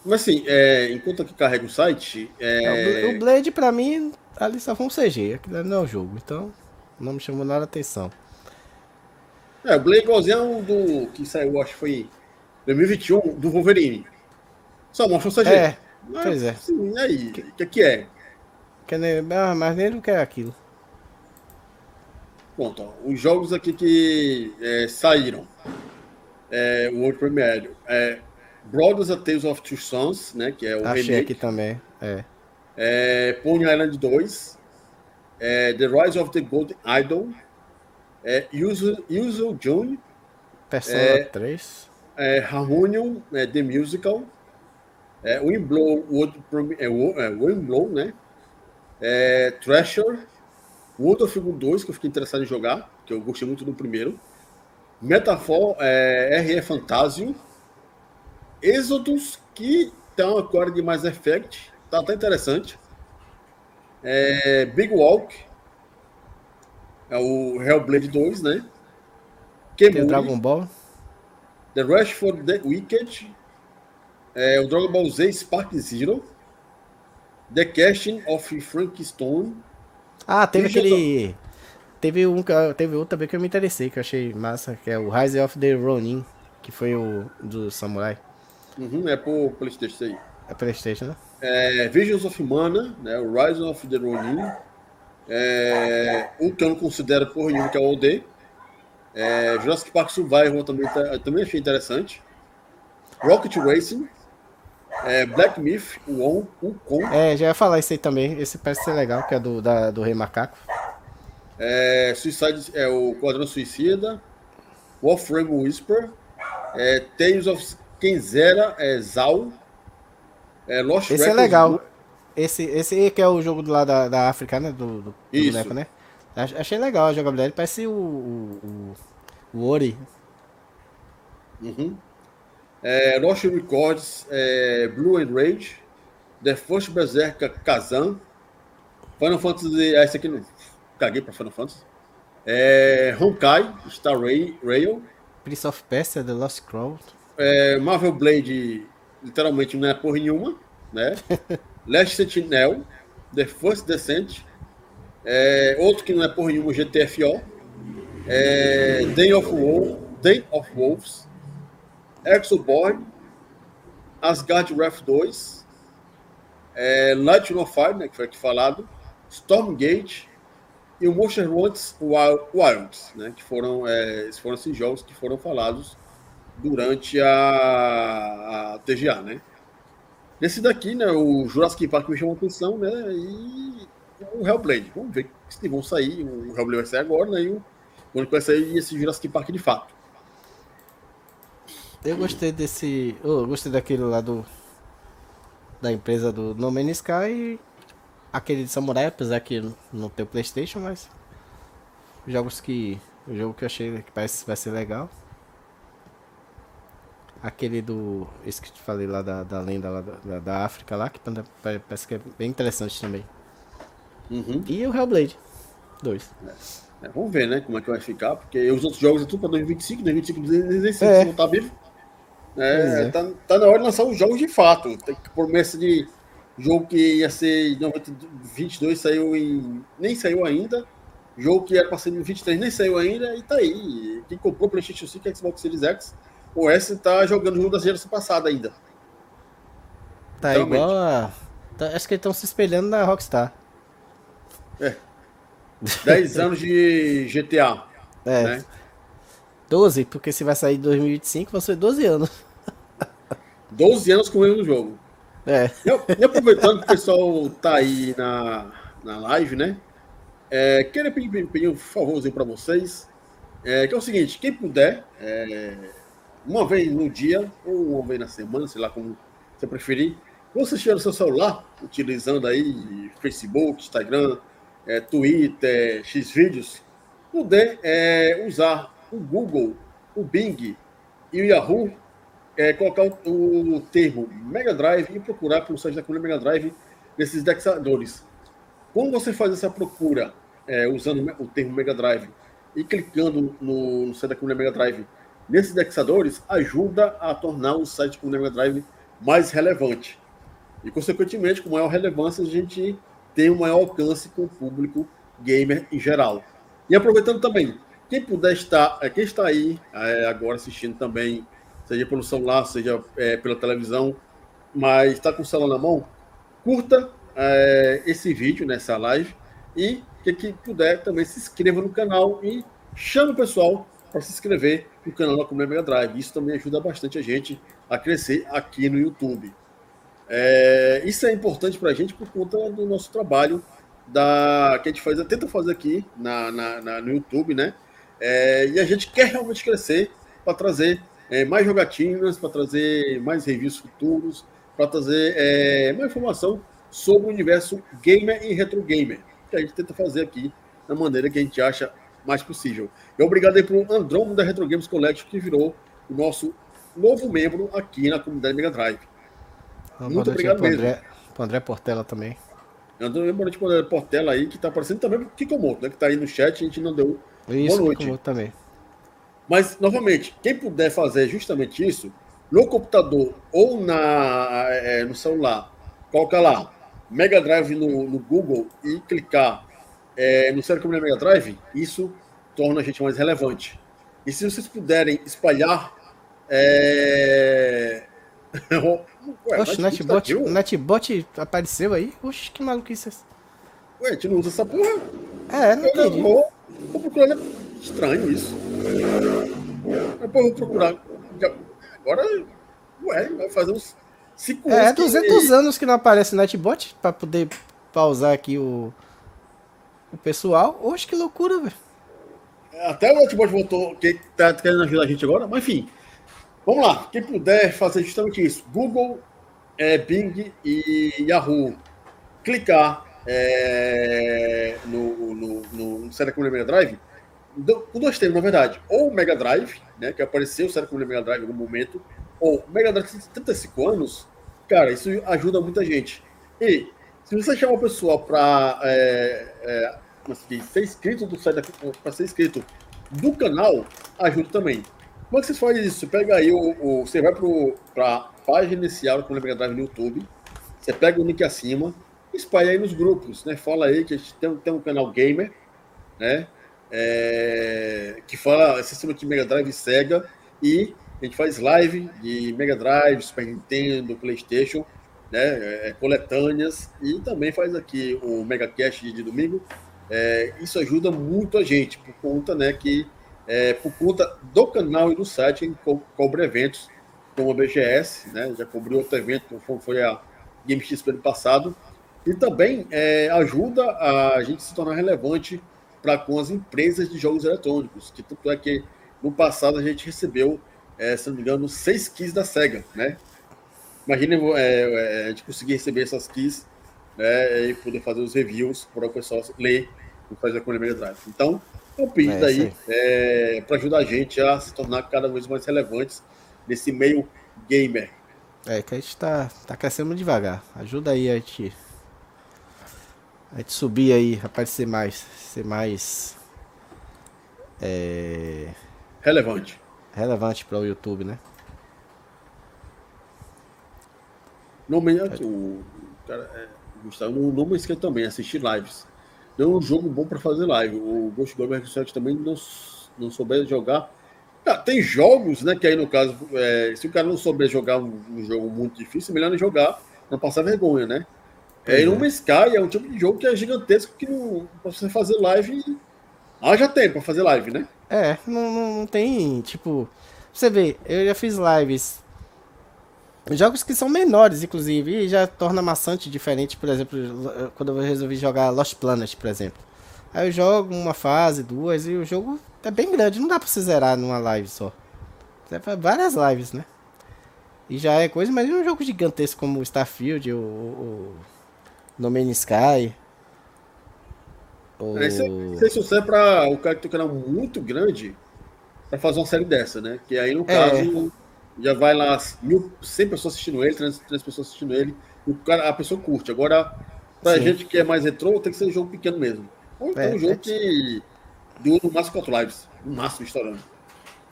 Mas assim, é, enquanto aqui carrega o site, é, é, o Bla- o Blade pra mim, ali só foi um CG, aquilo não é o jogo, então não me chamou nada a atenção. é, o Blade igualzinho ao do que saiu, acho que foi em 2021, do Wolverine. Só mostra o CG. É, Mas, pois é. Sim, e aí? O que, que é? Que nem, ah, mas nem não quer aquilo. Ó, os jogos aqui que é, saíram. É, o World Premiere. É, Brothers A Tales of Two Sons, né? Que é o Achei remake. aqui também. É. É, Pony Island 2. É, the Rise of the Gold Idol. É, Yuzu, Yuzu June. Persona É. 3. É, Harmonium, é, The Musical. É, Windblow, World, Premi- é, é, Windblow, né? É, Thrasher. World of Goo 2, que eu fiquei interessado em jogar, que eu gostei muito do primeiro. Metafor, é, RE Fantasio. Exodus, que tem uma cor de Mass Effect. Tá até interessante. É, Big Walk. É o Hellblade 2, né? Tem o Kemuri. Dragon Ball. The Rush for the Wicked, é, o Dragon Ball Z Spark Zero, The Casting of Frankstone, Ah, teve aquele. Teve um teve outro também que eu me interessei, que eu achei massa, que é o Rise of the Ronin, que foi o do Samurai. uhum, é por Playstation isso aí. É Playstation, né? É, Visions of Mana, né, o Rise of the Ronin, é, o que eu não considero por nenhum, que é o OD, é, Jurassic Park Survival também, tá- também achei interessante, Rocket Racing, é, Black Myth, o On, o Con, É, já ia falar isso aí também. Esse parece ser legal, que é do da, do Rei Macaco. É, Suicide é o Quadrão Suicida, Warframe Whisper, é, Tales of Kenzera, é, Zal, é, Lost Esse é Records legal. do- Esse, esse que é o jogo lá da, da África, né? Do, do, do boneco, né? Ach- Achei legal a jogabilidade. Parece o, o, o, o Ori. Uhum. É, Lost Records, é, Blue and Rage, The First Berserker Kazan, Final Fantasy. Ah, esse aqui não. Caguei pra Final Fantasy. É, Honkai, Star Rail, Rail Prince of Persia, The Lost Crown. é, Marvel Blade, literalmente não é porra nenhuma, né? [LAUGHS] Last Sentinel, The First Descent, é, outro que não é porra nenhuma, GTFO, é, Day of Wolf, Day of Wolves, Exoborn, Asgard Wrath 2, é, Light no Fire, né, que foi aqui falado, Stormgate e o Monster Wild- Wilds, né, que foram, é, esses foram esses jogos que foram falados durante a, a TGA, né? Nesse daqui, né, o Jurassic Park me chamou a atenção, né, e o Hellblade. Vamos ver se vão sair, o Hellblade vai sair agora, né, e o, quando vai sair esse Jurassic Park de fato. Eu gostei desse. oh, eu gostei daquele lá do. Da empresa do No Man's Sky e aquele de Samurai, apesar que não tem o Playstation, mas. Jogos que. O jogo que eu achei que parece vai ser legal. Aquele do. Esse que eu te falei lá da, da lenda lá da, da, África lá, que pa- pa- parece que é bem interessante também. Uhum. E o Hellblade 2. É, vamos ver, né, como é que vai ficar, porque os outros jogos é tudo para 2025, 2025, 2025, É. se não tá vivo. É, é. Tá, tá na hora de lançar os jogos de fato. Tem que promessa de jogo que ia ser em 90 22 saiu em. nem saiu ainda. Jogo que era para ser em 23 nem saiu ainda e tá aí. Quem comprou o PlayStation 5 e Xbox Series X, o S tá jogando jogo da geração passada ainda. Tá igual a. Tá, acho que eles estão se espelhando na Rockstar. É. 10 anos de GTA. É. Né? 12, porque se vai sair em 2025, vão ser 12 anos. 12 anos com o mesmo jogo. É. E, aproveitando que o pessoal tá aí na, na live, né? É, queria pedir, pedir um favorzinho para vocês. É, que é o seguinte: quem puder, é, uma vez no dia, ou uma vez na semana, sei lá como você preferir, você estiver no seu celular, utilizando aí Facebook, Instagram, é, Twitter, Xvideos, puder é, usar o Google, o Bing e o Yahoo, é, colocar o, o, termo Mega Drive e procurar pelo site da comunidade Mega Drive nesses indexadores. Quando você faz essa procura é, usando o termo Mega Drive e clicando no, no site da comunidade Mega Drive nesses indexadores, ajuda a tornar o site da Mega Drive mais relevante. E, consequentemente, com maior relevância, a gente tem um maior alcance com o público gamer em geral. E aproveitando também, quem puder estar, é, quem está aí é, agora assistindo também, seja pelo celular, seja é, pela televisão, mas está com o celular na mão, curta é, esse vídeo nessa live e que quem puder também se inscreva no canal e chame o pessoal para se inscrever no canal da Comunidade Mega Drive. Isso também ajuda bastante a gente a crescer aqui no YouTube. É, isso é importante para a gente por conta do nosso trabalho da, que a gente faz, tenta fazer aqui na, na, na no YouTube, né? É, e a gente quer realmente crescer para trazer é, mais jogatinas, para trazer mais reviews futuros, para trazer é, mais informação sobre o universo gamer e retro gamer, que a gente tenta fazer aqui da maneira que a gente acha mais possível. E obrigado aí para o Andromo da Retro Games Collection, que virou o nosso novo membro aqui na comunidade Mega Drive. Muito obrigado mesmo. André, pro André Portela também. André Portela aí, que tá aparecendo também pro Kikomoto, né? Que tá aí no chat, a gente não deu isso, boa noite. Também. Mas, novamente, quem puder fazer justamente isso, no computador ou na, é, no celular, coloca lá Mega Drive no, no Google e clicar é, no Sério Comunidade Mega Drive, isso torna a gente mais relevante. E se vocês puderem espalhar é, [LAUGHS] Ué, Oxe, Netbot, Netbot apareceu aí? Oxe, que maluquice é Ué, a gente não usa essa porra? É, não entendi. Vou, vou procurar, né? estranho isso. Depois eu vou procurar. Agora, ué, vai fazer uns 5 anos. É, 200 que... anos que não aparece Netbot pra poder pausar aqui o, o pessoal. Oxe, que loucura, velho. Até o Netbot voltou, que tá querendo ajudar a gente agora, mas enfim. Vamos lá, quem puder fazer justamente isso. Google, é, Bing e Yahoo. Clicar é, no, no, no, Série Mega Drive, com dois termos, na verdade. Ou Mega Drive, né, que apareceu o Série Mega Drive em algum momento, ou Mega Drive de 35 anos, cara, isso ajuda muita gente. E se você chamar o pessoal para é, é, ser inscrito do site, para ser inscrito do canal, ajuda também. Como é que você faz isso? Você pega aí o. o você vai para a página inicial do Mega Drive no YouTube, você pega o link acima, espalha aí nos grupos, né? Fala aí que a gente tem, tem um canal gamer, né? É, que fala sistema de Mega Drive Sega, e a gente faz live de Mega Drive, Super Nintendo, PlayStation, né? É, coletâneas, e também faz aqui o Mega Cash de domingo. É, isso ajuda muito a gente, por conta né, que é, por conta do canal e do site, em co cobra eventos como a BGS, né? já cobriu outro evento, como foi a Game X ano passado, e também é, ajuda a gente se tornar relevante para com as empresas de jogos eletrônicos, que tanto é que no passado a gente recebeu, é, se não me engano, seis keys da SEGA, né? Imagina é, é, a gente conseguir receber essas keys né, e poder fazer os reviews para o pessoal ler e fazer a Mega Drive. Então, um pedido é, aí é, para ajudar a gente a se tornar cada vez mais relevantes nesse meio gamer. É que a gente tá, tá crescendo devagar. Ajuda aí a gente. A gente subir aí, aparecer mais. Ser mais. É... Relevante. Relevante para o YouTube, né? Não, o cara, é, Gustavo, não, não esquece também assistir lives é um jogo bom para fazer live. O Ghost Goblin Resurrect também não, não souber jogar. Ah, tem jogos, né? Que aí no caso, é, se o cara não souber jogar um, um, jogo muito difícil, é melhor não jogar não passar vergonha, né? É, e no Sky é um tipo de jogo que é gigantesco que não, pra você fazer live haja tempo pra fazer live, né? É, não, não, não tem, tipo. Você vê, eu já fiz lives. Jogos que são menores, inclusive, e já torna maçante diferente, por exemplo, quando eu resolvi jogar Lost Planet, por exemplo. Aí eu jogo uma fase, duas, e o jogo é bem grande, não dá pra você zerar numa live só. Você faz várias lives, né? E já é coisa, mas um jogo gigantesco como Starfield, o, o No Man's Sky. O... Esse, esse sucesso é pra o cara que tem um canal muito grande para fazer uma série dessa, né? Que aí, no é. caso, é. já vai lá mil, 100 pessoas assistindo ele, 300, pessoas assistindo ele, o cara, a pessoa curte. Agora, pra Sim. gente que é mais retrô, tem que ser um jogo pequeno mesmo. Ou então é, um jogo é que dura no máximo 4 lives, no máximo estourando.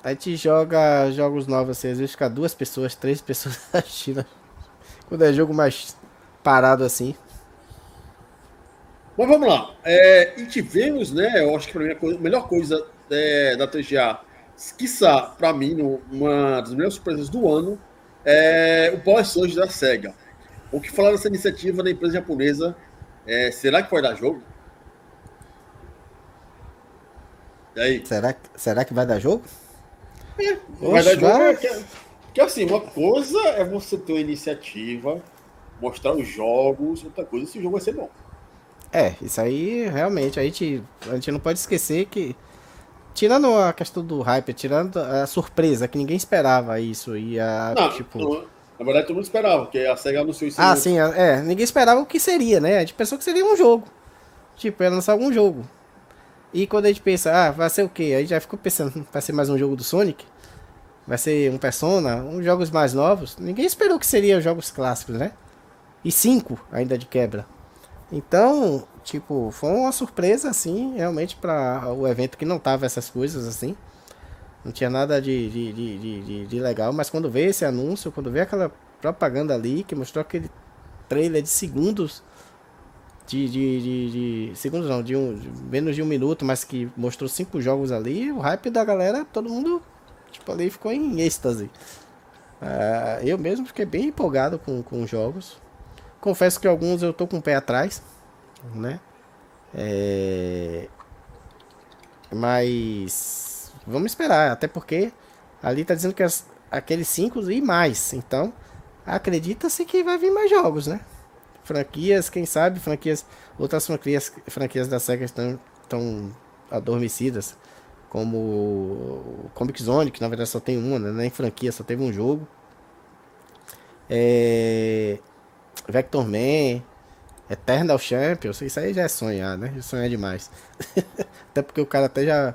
A gente joga jogos novos assim, às vezes fica duas pessoas, três pessoas [LAUGHS] assistindo. Quando é jogo mais parado assim. Mas vamos lá. É, e tivemos, né? Eu acho que para mim a melhor coisa é, da TGA quiçá, para mim, uma das melhores surpresas do ano, é o Power Surge da SEGA. O que falar dessa iniciativa da empresa japonesa? É, será que vai dar jogo? E aí? Será, será que vai dar jogo? É, vai dar jogo. É que, que assim, uma coisa é você ter uma iniciativa, mostrar os jogos, outra coisa se o jogo vai ser bom. É, isso aí realmente a gente, a gente não pode esquecer que tirando a questão do hype, tirando a surpresa, que ninguém esperava isso. E a, não, tipo... Não, na verdade, todo mundo esperava, porque a SEGA anunciou isso. Ah, sim, é. Ninguém esperava o que seria, né? A gente pensou que seria um jogo. Tipo, ia lançar algum jogo. E quando a gente pensa, ah, vai ser o quê? Aí já ficou pensando, vai ser mais um jogo do Sonic? Vai ser um Persona? Uns jogos mais novos? Ninguém esperou que seria jogos clássicos, né? E cinco ainda de quebra. Então, tipo, foi uma surpresa, assim, realmente, para o evento que não tava essas coisas, assim. Não tinha nada de, de, de, de, de legal, mas quando veio esse anúncio, quando veio aquela propaganda ali, que mostrou aquele trailer de segundos, de, de, de, de segundos não, de, um, de menos de um minuto, mas que mostrou cinco jogos ali, o hype da galera, todo mundo, tipo, ali ficou em êxtase. Uh, eu mesmo fiquei bem empolgado com, com os jogos. Confesso que alguns eu tô com o pé atrás, né? É... Mas vamos esperar, até porque ali tá dizendo que as, aqueles 5 e mais. Então, acredita-se que vai vir mais jogos, né? Franquias, quem sabe, franquias, outras franquias, franquias da SEGA estão, estão adormecidas, como o Comic Zone, que na verdade só tem uma, né? Nem franquia, só teve um jogo. É... Vector Man, Eternal Champions, isso aí já é sonhar, né? Sonhar demais. [LAUGHS] até porque o cara até já.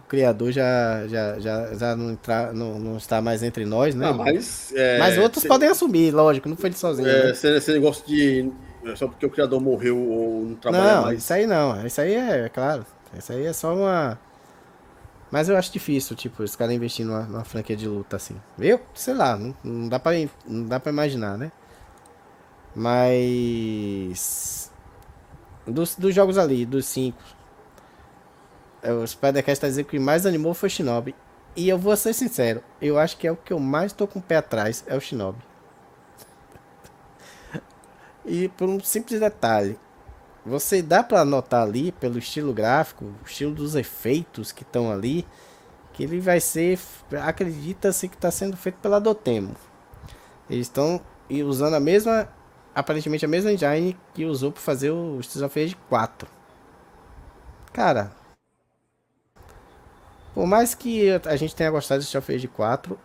O criador já, já, já, já não, entra, não, não está mais entre nós, né? Não, mas, é, mas outros cê, podem assumir, lógico, não foi ele sozinho. É, né? Esse negócio de. Só porque o criador morreu ou não trabalha não, mais. Isso aí não, isso aí é, é claro. Isso aí é só uma. Mas eu acho difícil, tipo, os caras investindo numa, numa, franquia de luta assim. Eu, sei lá, não, não, dá pra, não dá pra imaginar, né? Mas. Dos, dos jogos ali, dos cinco. É, o Spider-Cast tá dizendo que mais animou foi o Shinobi. E eu vou ser sincero, eu acho que é o que eu mais tô com o pé atrás, é o Shinobi. [LAUGHS] e por um simples detalhe. Você dá para notar ali, pelo estilo gráfico, o estilo dos efeitos que estão ali, que ele vai ser, acredita-se que está sendo feito pela Dotemo. Eles estão usando a mesma aparentemente a mesma engine que usou para fazer o Streets of Rage 4. Cara, por mais que a gente tenha gostado do Streets of Rage 4,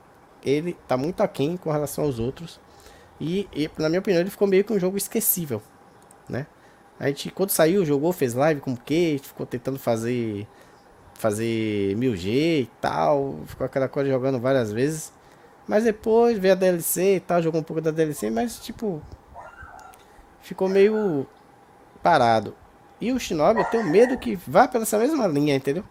ele tá muito aquém com relação aos outros. E, e, na minha opinião, ele ficou meio que um jogo esquecível, né? A gente, quando saiu, jogou, fez live com o Kate, ficou tentando fazer fazer 1000G e tal, ficou aquela coisa jogando várias vezes. Mas depois veio a DLC e tal, jogou um pouco da DLC, mas tipo, ficou meio parado. E o Shinobi eu tenho medo que vá pela essa mesma linha, entendeu?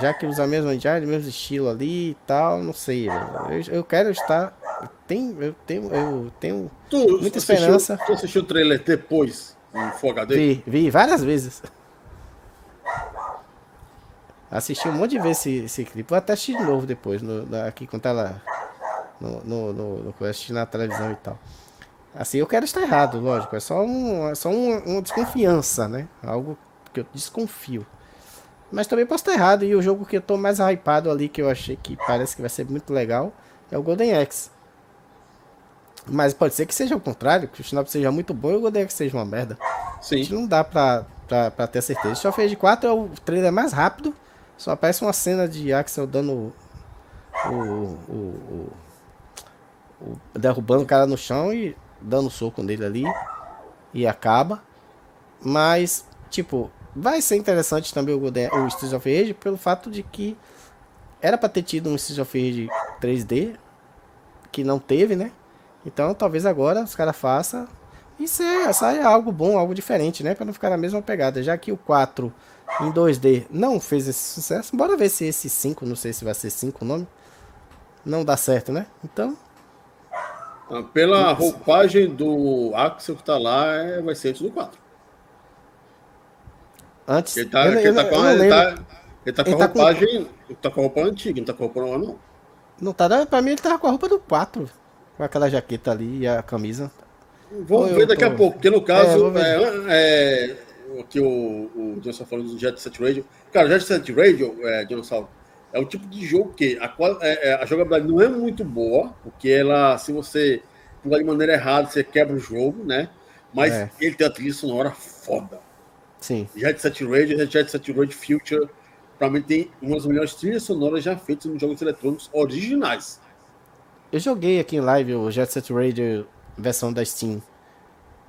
Já que usa a mesma engine, mesmo estilo ali e tal, não sei. Eu, eu quero estar. Eu tenho, eu tenho, eu tenho tu muita assistiu, esperança. Tu assistiu o trailer depois em Full HD? Vi, vi várias vezes. Assisti um monte de vezes esse, esse clipe. Vou até assistir de novo depois, no, aqui quando ela. No, no, no, no, assistindo na televisão e tal. Assim, eu quero estar errado, lógico. É só, um, é só um, uma desconfiança, né? Algo que eu desconfio. Mas também posso estar errado. E o jogo que eu tô mais hypado ali, que eu achei que parece que vai ser muito legal, é o Golden Axe. Mas pode ser que seja o contrário, que o Shinobi seja muito bom e o Golden Axe seja uma merda. Sim. A gente não dá pra, pra, pra ter certeza. Só fez de 4 é o trailer mais rápido. Só aparece uma cena de Axel dando o, o, o, o derrubando o cara no chão e dando soco nele ali e acaba. Mas, tipo, vai ser interessante também o, o Streets of Rage pelo fato de que era pra ter tido um Streets of Rage 3D que não teve, né? Então talvez agora os caras façam e saia algo bom, algo diferente, né? Pra não ficar na mesma pegada. Já que o 4 em 2D não fez esse sucesso, bora ver se esse 5, não sei se vai ser 5 o nome, não dá certo, né? Então, ah, pela roupagem do Axel que tá lá, é, vai ser antes do 4. Antes? Ele tá, eu, ele tá com, a, ele tá, ele tá com ele a tá roupagem. Com... Ele tá com a roupa antiga, não tá com a roupa nova, não. Não tá, pra mim ele tava com a roupa do 4. Com aquela jaqueta ali e a camisa. Vamos ver daqui tô... a pouco, porque no caso, é, é, é, o que o, o Johnson falou do Jet Set Radio. Cara, Jet Set Radio, é, Dinossauro, é o tipo de jogo que a, é, é, a jogabilidade não é muito boa, porque ela, se você pular de maneira errada, você quebra o jogo, né? Mas é. ele tem a trilha sonora foda. Sim. Jet Set Radio, Jet Set Radio Future, pra mim tem uma das melhores trilhas sonoras já feitas nos jogos eletrônicos originais. Eu joguei aqui em live o Jet Set Radio versão da Steam.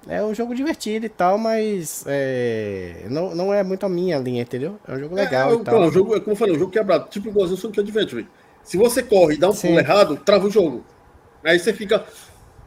É um jogo divertido e tal, mas é, não, não é muito a minha linha, entendeu? É um jogo é, legal é, e tal. Jogo, é como eu falei, um jogo quebrado, tipo igualzinho Sonic Adventure. Se você corre e dá um Sim. pulo errado, trava o jogo. Aí você fica.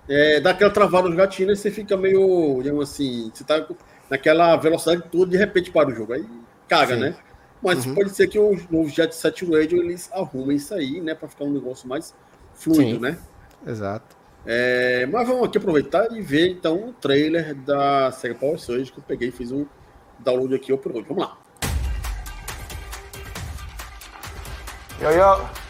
É, dá aquela travada nos gatinhos e você fica meio, digamos assim, você tá naquela velocidade toda de repente para o jogo. Aí caga, Sim. né? Mas uhum. pode ser que o novo Jet Set Radio eles arrumem isso aí, né? Para ficar um negócio mais fluido, Sim. né? Exato. É, mas vamos aqui aproveitar e ver então o trailer da Sega Power Surge que eu peguei e fiz um download aqui hoje. Vamos lá. Yo, yo.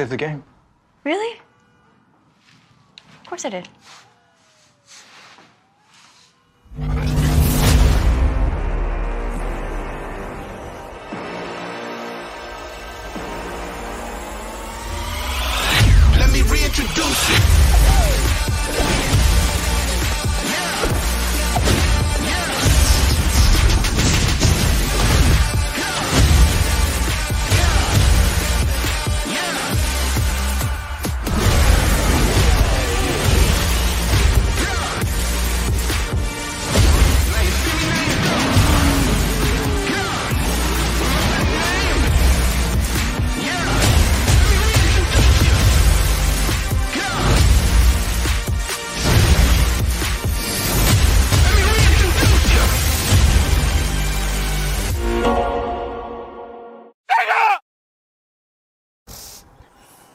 You save the game? Really? Of course I did. Let me reintroduce you.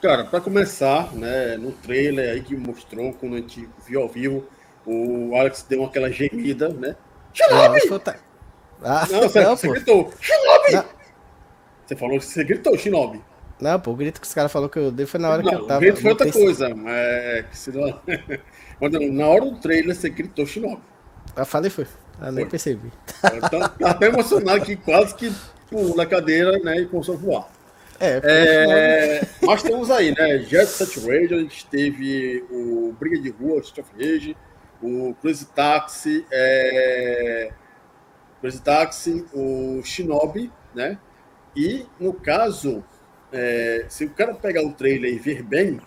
Cara, para começar, né, no trailer aí que mostrou, quando a gente viu ao vivo, o Alex deu aquela gemida, né? Shinobi! Ah, não, você, não, você gritou, Shinobi! Você falou que você gritou, Shinobi. Não, pô, o grito que os caras falaram que eu dei foi na hora não, que eu tava. O grito foi outra coisa, mas é que se [LAUGHS] não... na hora do trailer você gritou Shinobi. Eu falei, foi. Eu nem percebi. Tá, tá até emocionado que quase que pula a cadeira, né, e começou a voar. É, é, nós temos aí, né? Jet Set Radio, a gente teve o Briga de Rua, Street of Rage, o Crazy Taxi, é, Crazy Taxi, o Shinobi, né? E no caso, é, se o cara pegar o trailer e ver bem,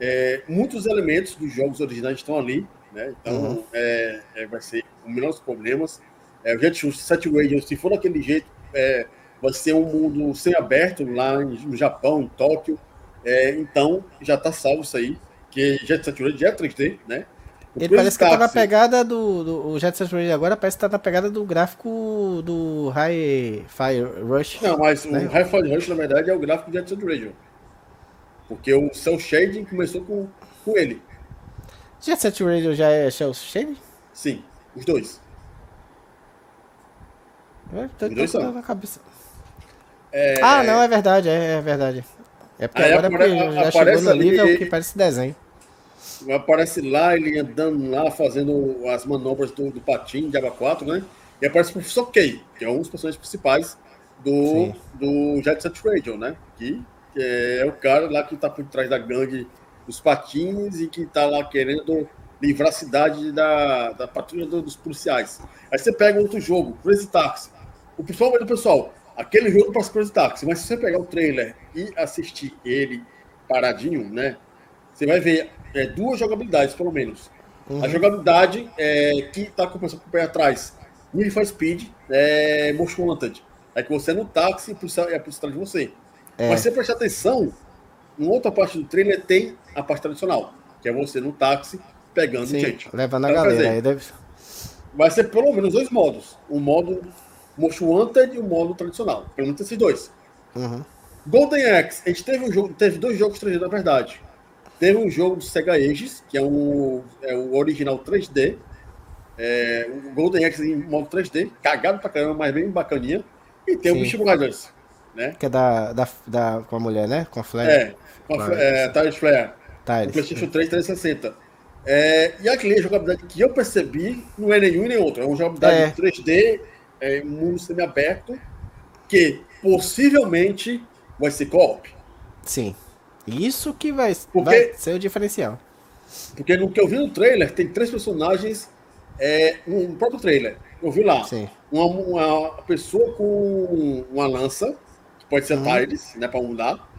é, muitos elementos dos jogos originais estão ali, né? Então uhum. é, é vai ser com menos problemas. É, o Jet Set Radio, se for daquele jeito, é, vai ser um mundo sem aberto lá no Japão, em Tóquio. É, então, já está salvo isso aí, que Jet Set Radio é 3D, né? Ele parece que tá na pegada do, do. O Jet Set Radio agora parece que tá na pegada do gráfico do Hi-Fi Rush. Não, mas né? o Hi-Fi Rush, na verdade, é o gráfico do Jet Set Radio. Porque o Cell Shading começou com, com ele. Jet Set Radio já é Cell Shading? Sim, os dois. Eu tô, os dois tô, na cabeça. É... Ah, não, é verdade, é, é verdade. É porque agora apare... já chegou no nível ali... que parece desenho. Aparece lá, ele andando lá, fazendo as manobras do, do patinho de Aba 4, né? E aparece o Professor K, que é um dos personagens principais do, do Jet Set Radio, né? Que, que, é o cara lá que tá por trás da gangue dos patins e que tá lá querendo livrar a cidade da, da patrulha dos policiais. Aí você pega outro jogo, Crazy Taxi. O pessoal do pessoal, aquele jogo para Crazy Taxi, mas se você pegar o trailer e assistir ele paradinho, né? Você vai ver é, duas jogabilidades, pelo menos. Uhum. A jogabilidade é, que está com o pé atrás, Need for Speed, é, Most Wanted. É que você é no táxi e a polícia é atrás de você. É. Mas se você prestar atenção, em outra parte do trailer tem a parte tradicional, que é você no táxi pegando Sim, gente. Levando a então, galera. Dizer, deve... Vai ser pelo menos dois modos. O modo Most Wanted e o modo tradicional. Pelo menos esses dois. Uhum. Golden Axe, a gente teve, um jogo, teve dois jogos 3D, na verdade. Teve um jogo do Sega Ages, que é, um, é o original 3D. É, o Golden Axe em modo 3D, cagado pra caramba, mas bem bacaninha. E tem Sim. o Beast Riders, né? Que é da, da, da, com a mulher, né? Com a Flare. É, com a, é, Tyrus Flare. Tyrus. PlayStation 3 360. É, e aquele jogabilidade que eu percebi não é nenhum nem outro. É uma jogabilidade é. 3D, é, mundo semi-aberto, que possivelmente vai ser co-op. Sim. Isso que vai, porque, vai ser o diferencial. Porque no que eu vi no trailer, tem três personagens é, no próprio trailer. Eu vi lá uma, uma, pessoa com uma lança, que pode ser uhum. Né, para mudar.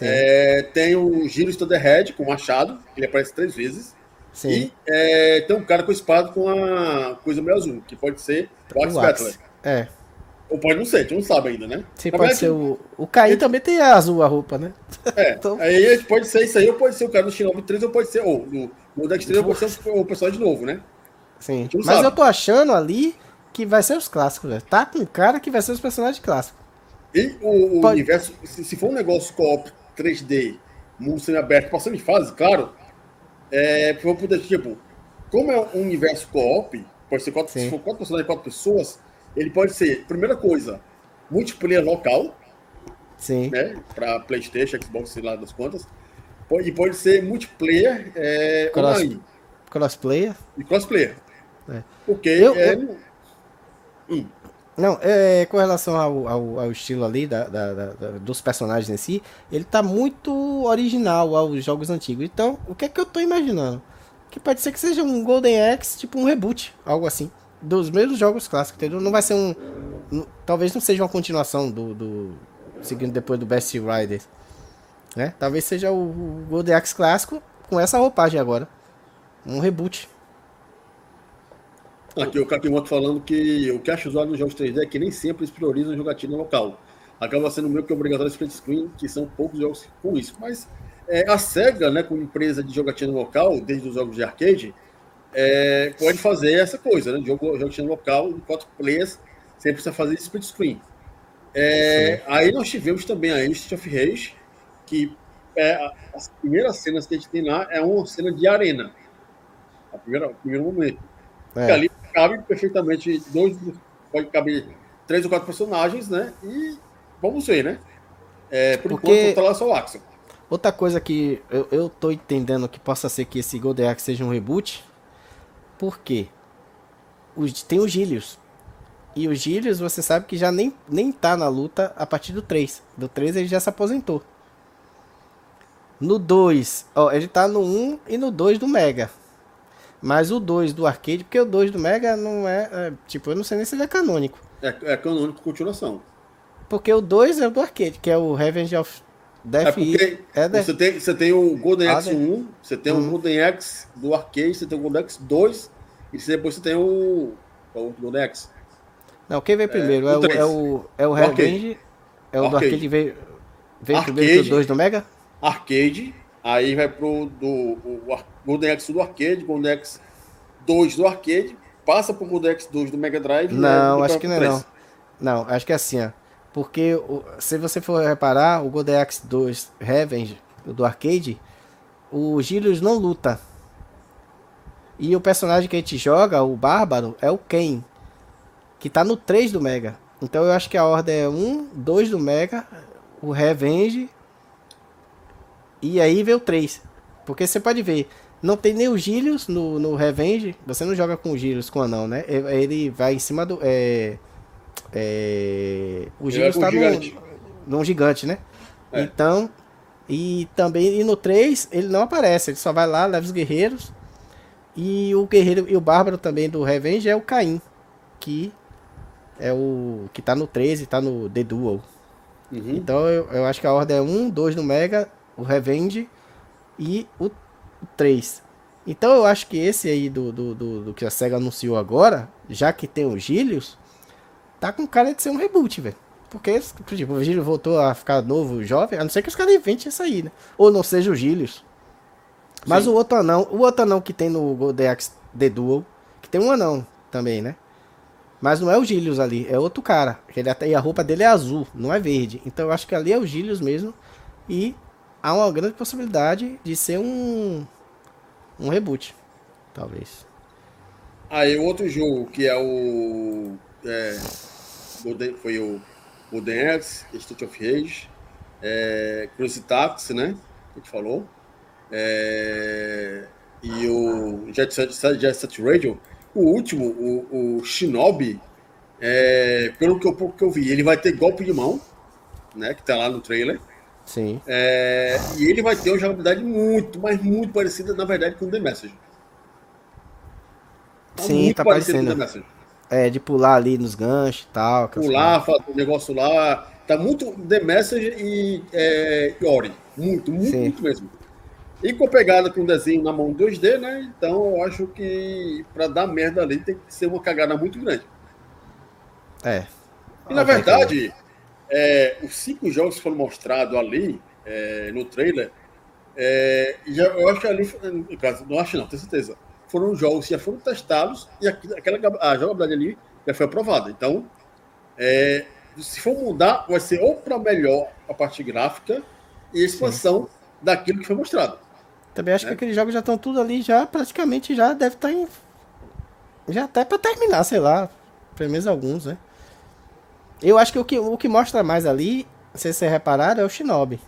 É, tem o Giro Thunderhead com machado, que ele aparece três vezes. Sim. E é, tem um cara com espada com a coisa meio azul, que pode ser o Axe Battler. É. Ou pode não ser, a gente não sabe ainda, né? Sim, pode ser o. O Caim também tem azul a roupa, né? É. [LAUGHS] então... Aí pode ser isso aí, ou pode ser o cara do Shinobi 3, ou pode ser. Ou no, no Dex 3 pode ser o pessoal de novo, né? Sim. Mas sabe. eu tô achando ali que vai ser os clássicos, velho. Tá com cara que vai ser os personagens clássicos. E o, o pode... universo, se, se, for um negócio co-op 3D, mundo semi-aberto, passando de fase, claro, é, vou poder, tipo, como é um universo co-op, pode ser quatro, se for quatro personagens, quatro pessoas ele pode ser, primeira coisa, multiplayer local. Sim. Né, para PlayStation, Xbox, sei lá das quantas. E pode ser multiplayer é, Cross, online. Crossplayer? E crossplayer. É. Porque eu, é. Eu... Hum. Não, é, com relação ao, ao, ao estilo ali da, da, da, dos personagens em si, ele tá muito original aos jogos antigos. Então, o que é que eu tô imaginando? Que pode ser que seja um Golden Axe, tipo um reboot, algo assim dos mesmos jogos clássicos, entendeu? Não vai ser um. talvez não seja uma continuação do, do. Seguindo depois do Best Riders. Né? Talvez seja o, o Golden Axe clássico com essa roupagem agora. Um reboot. Aqui o Kakimoto falando que o que acho usado nos jogos 3D é que nem sempre eles priorizam jogatina local. Acaba sendo meio que obrigatório split screen, que são poucos jogos com isso. Mas é, a SEGA, né, como empresa de jogatina local, desde os jogos de arcade, é, pode fazer essa coisa, né? Jogo, de local, em quatro players, sempre precisa fazer split screen. É, aí nós tivemos também a Instant of Rage, que é, as primeiras cenas que a gente tem lá é uma cena de arena. A primeira, o primeiro momento. É. Ali cabe perfeitamente dois, pode caber três ou quatro personagens, né? E vamos ver, né? É, por Porque... enquanto, tá lá só o Axel. Outra coisa que eu, eu tô entendendo que possa ser que esse Golden Axe seja um reboot por quê? Os, tem o Gilius. E o Gilius, você sabe que já nem, nem tá na luta a partir do 3. Do 3 ele já se aposentou. No 2, ó, ele tá no 1 e no 2 do Mega. Mas o 2 do arcade, porque o 2 do Mega não é, é, Tipo, eu não sei nem se ele é canônico. É, é canônico continuação. Porque o 2 é o do arcade, que é o Revenge of Death é porque é você, tem, você tem o Golden Axe 1, você tem uhum. o Golden Axe do arcade, você tem o Golden Axe 2 e depois você tem o, o Golden Axe. Não, quem veio é, primeiro? É, o, é o, é o Revenge, é o arcade. do arcade veio, veio arcade, primeiro que o 2 do Mega? Arcade, aí vai pro do, o Golden Axe do arcade, Golden Axe 2 do arcade, passa pro Golden Axe 2 do Mega Drive. Não, acho que não é não. Não, acho que é assim, ó. Porque se você for reparar, o Golden Axe 2 Revenge do arcade, o Gilius não luta. E o personagem que a gente joga, o Bárbaro, é o Ken. Que tá no 3 do Mega. Então eu acho que a ordem é 1, 2 do Mega, o Revenge. E aí vem o 3. Porque você pode ver, não tem nem o Gilius no, no Revenge. Você não joga com o Gilius com o anão, né? Ele vai em cima do. É, é, o Gilius tá gigante. no, num gigante, né? É. Então. E também e no 3 ele não aparece, ele só vai lá, leva os guerreiros. E o guerreiro e o bárbaro também do Revenge é o Caim, que é o que tá no 13, tá no The Duel. Uhum. Então eu, eu acho que a ordem é 1, 2 no Mega, o Revenge e o 3. Então eu acho que esse aí do, do, do, do que a SEGA anunciou agora, já que tem o Gilius, tá com cara de ser um reboot, velho. Porque, tipo, o Gilius voltou a ficar novo, jovem, a não ser que os caras inventem isso aí, né? Ou não seja o Gilius. Mas Sim. o outro anão, o outro anão que tem no Golden Axe The Duel, que tem um anão também, né? Mas não é o Gilius ali, é outro cara. Ele até, e a roupa dele é azul, não é verde. Então eu acho que ali é o Gilius mesmo. E há uma grande possibilidade de ser um um reboot, talvez. Aí ah, outro jogo que é o é, foi o Golden Axe, Street of Rage, é, Cruise Taxi, né? Que a gente falou. É, e o Jet Set, Jet Set Radio. O último, o, o Shinobi, é, pelo que eu, que eu vi, ele vai ter golpe de mão, né? Que tá lá no trailer. Sim. É, e ele vai ter uma jogabilidade muito, mas muito parecida, na verdade, com o The Message. Tá Sim, tá parecendo. É, de pular ali nos ganchos e tal. Pular, fazer o negócio lá. Tá muito The Message e é, Ori. Muito, muito, Sim. muito mesmo. E com pegada com o desenho na mão 2D, né? Então eu acho que para dar merda ali tem que ser uma cagada muito grande. É. E na verdade, é, os cinco jogos que foram mostrados ali é, no trailer, é, já, eu acho que ali, no caso, não acho não, tenho certeza, foram jogos que já foram testados e aquela a jogabilidade ali já foi aprovada. Então, é, se for mudar, vai ser ou para melhor a parte gráfica e expansão Sim. daquilo que foi mostrado. Também acho né? que aqueles jogos já estão tudo ali, já praticamente já deve estar tá em. Já até para terminar, sei lá. Pelo menos alguns, né? Eu acho que o que, o que mostra mais ali, se você reparar, é o Shinobi.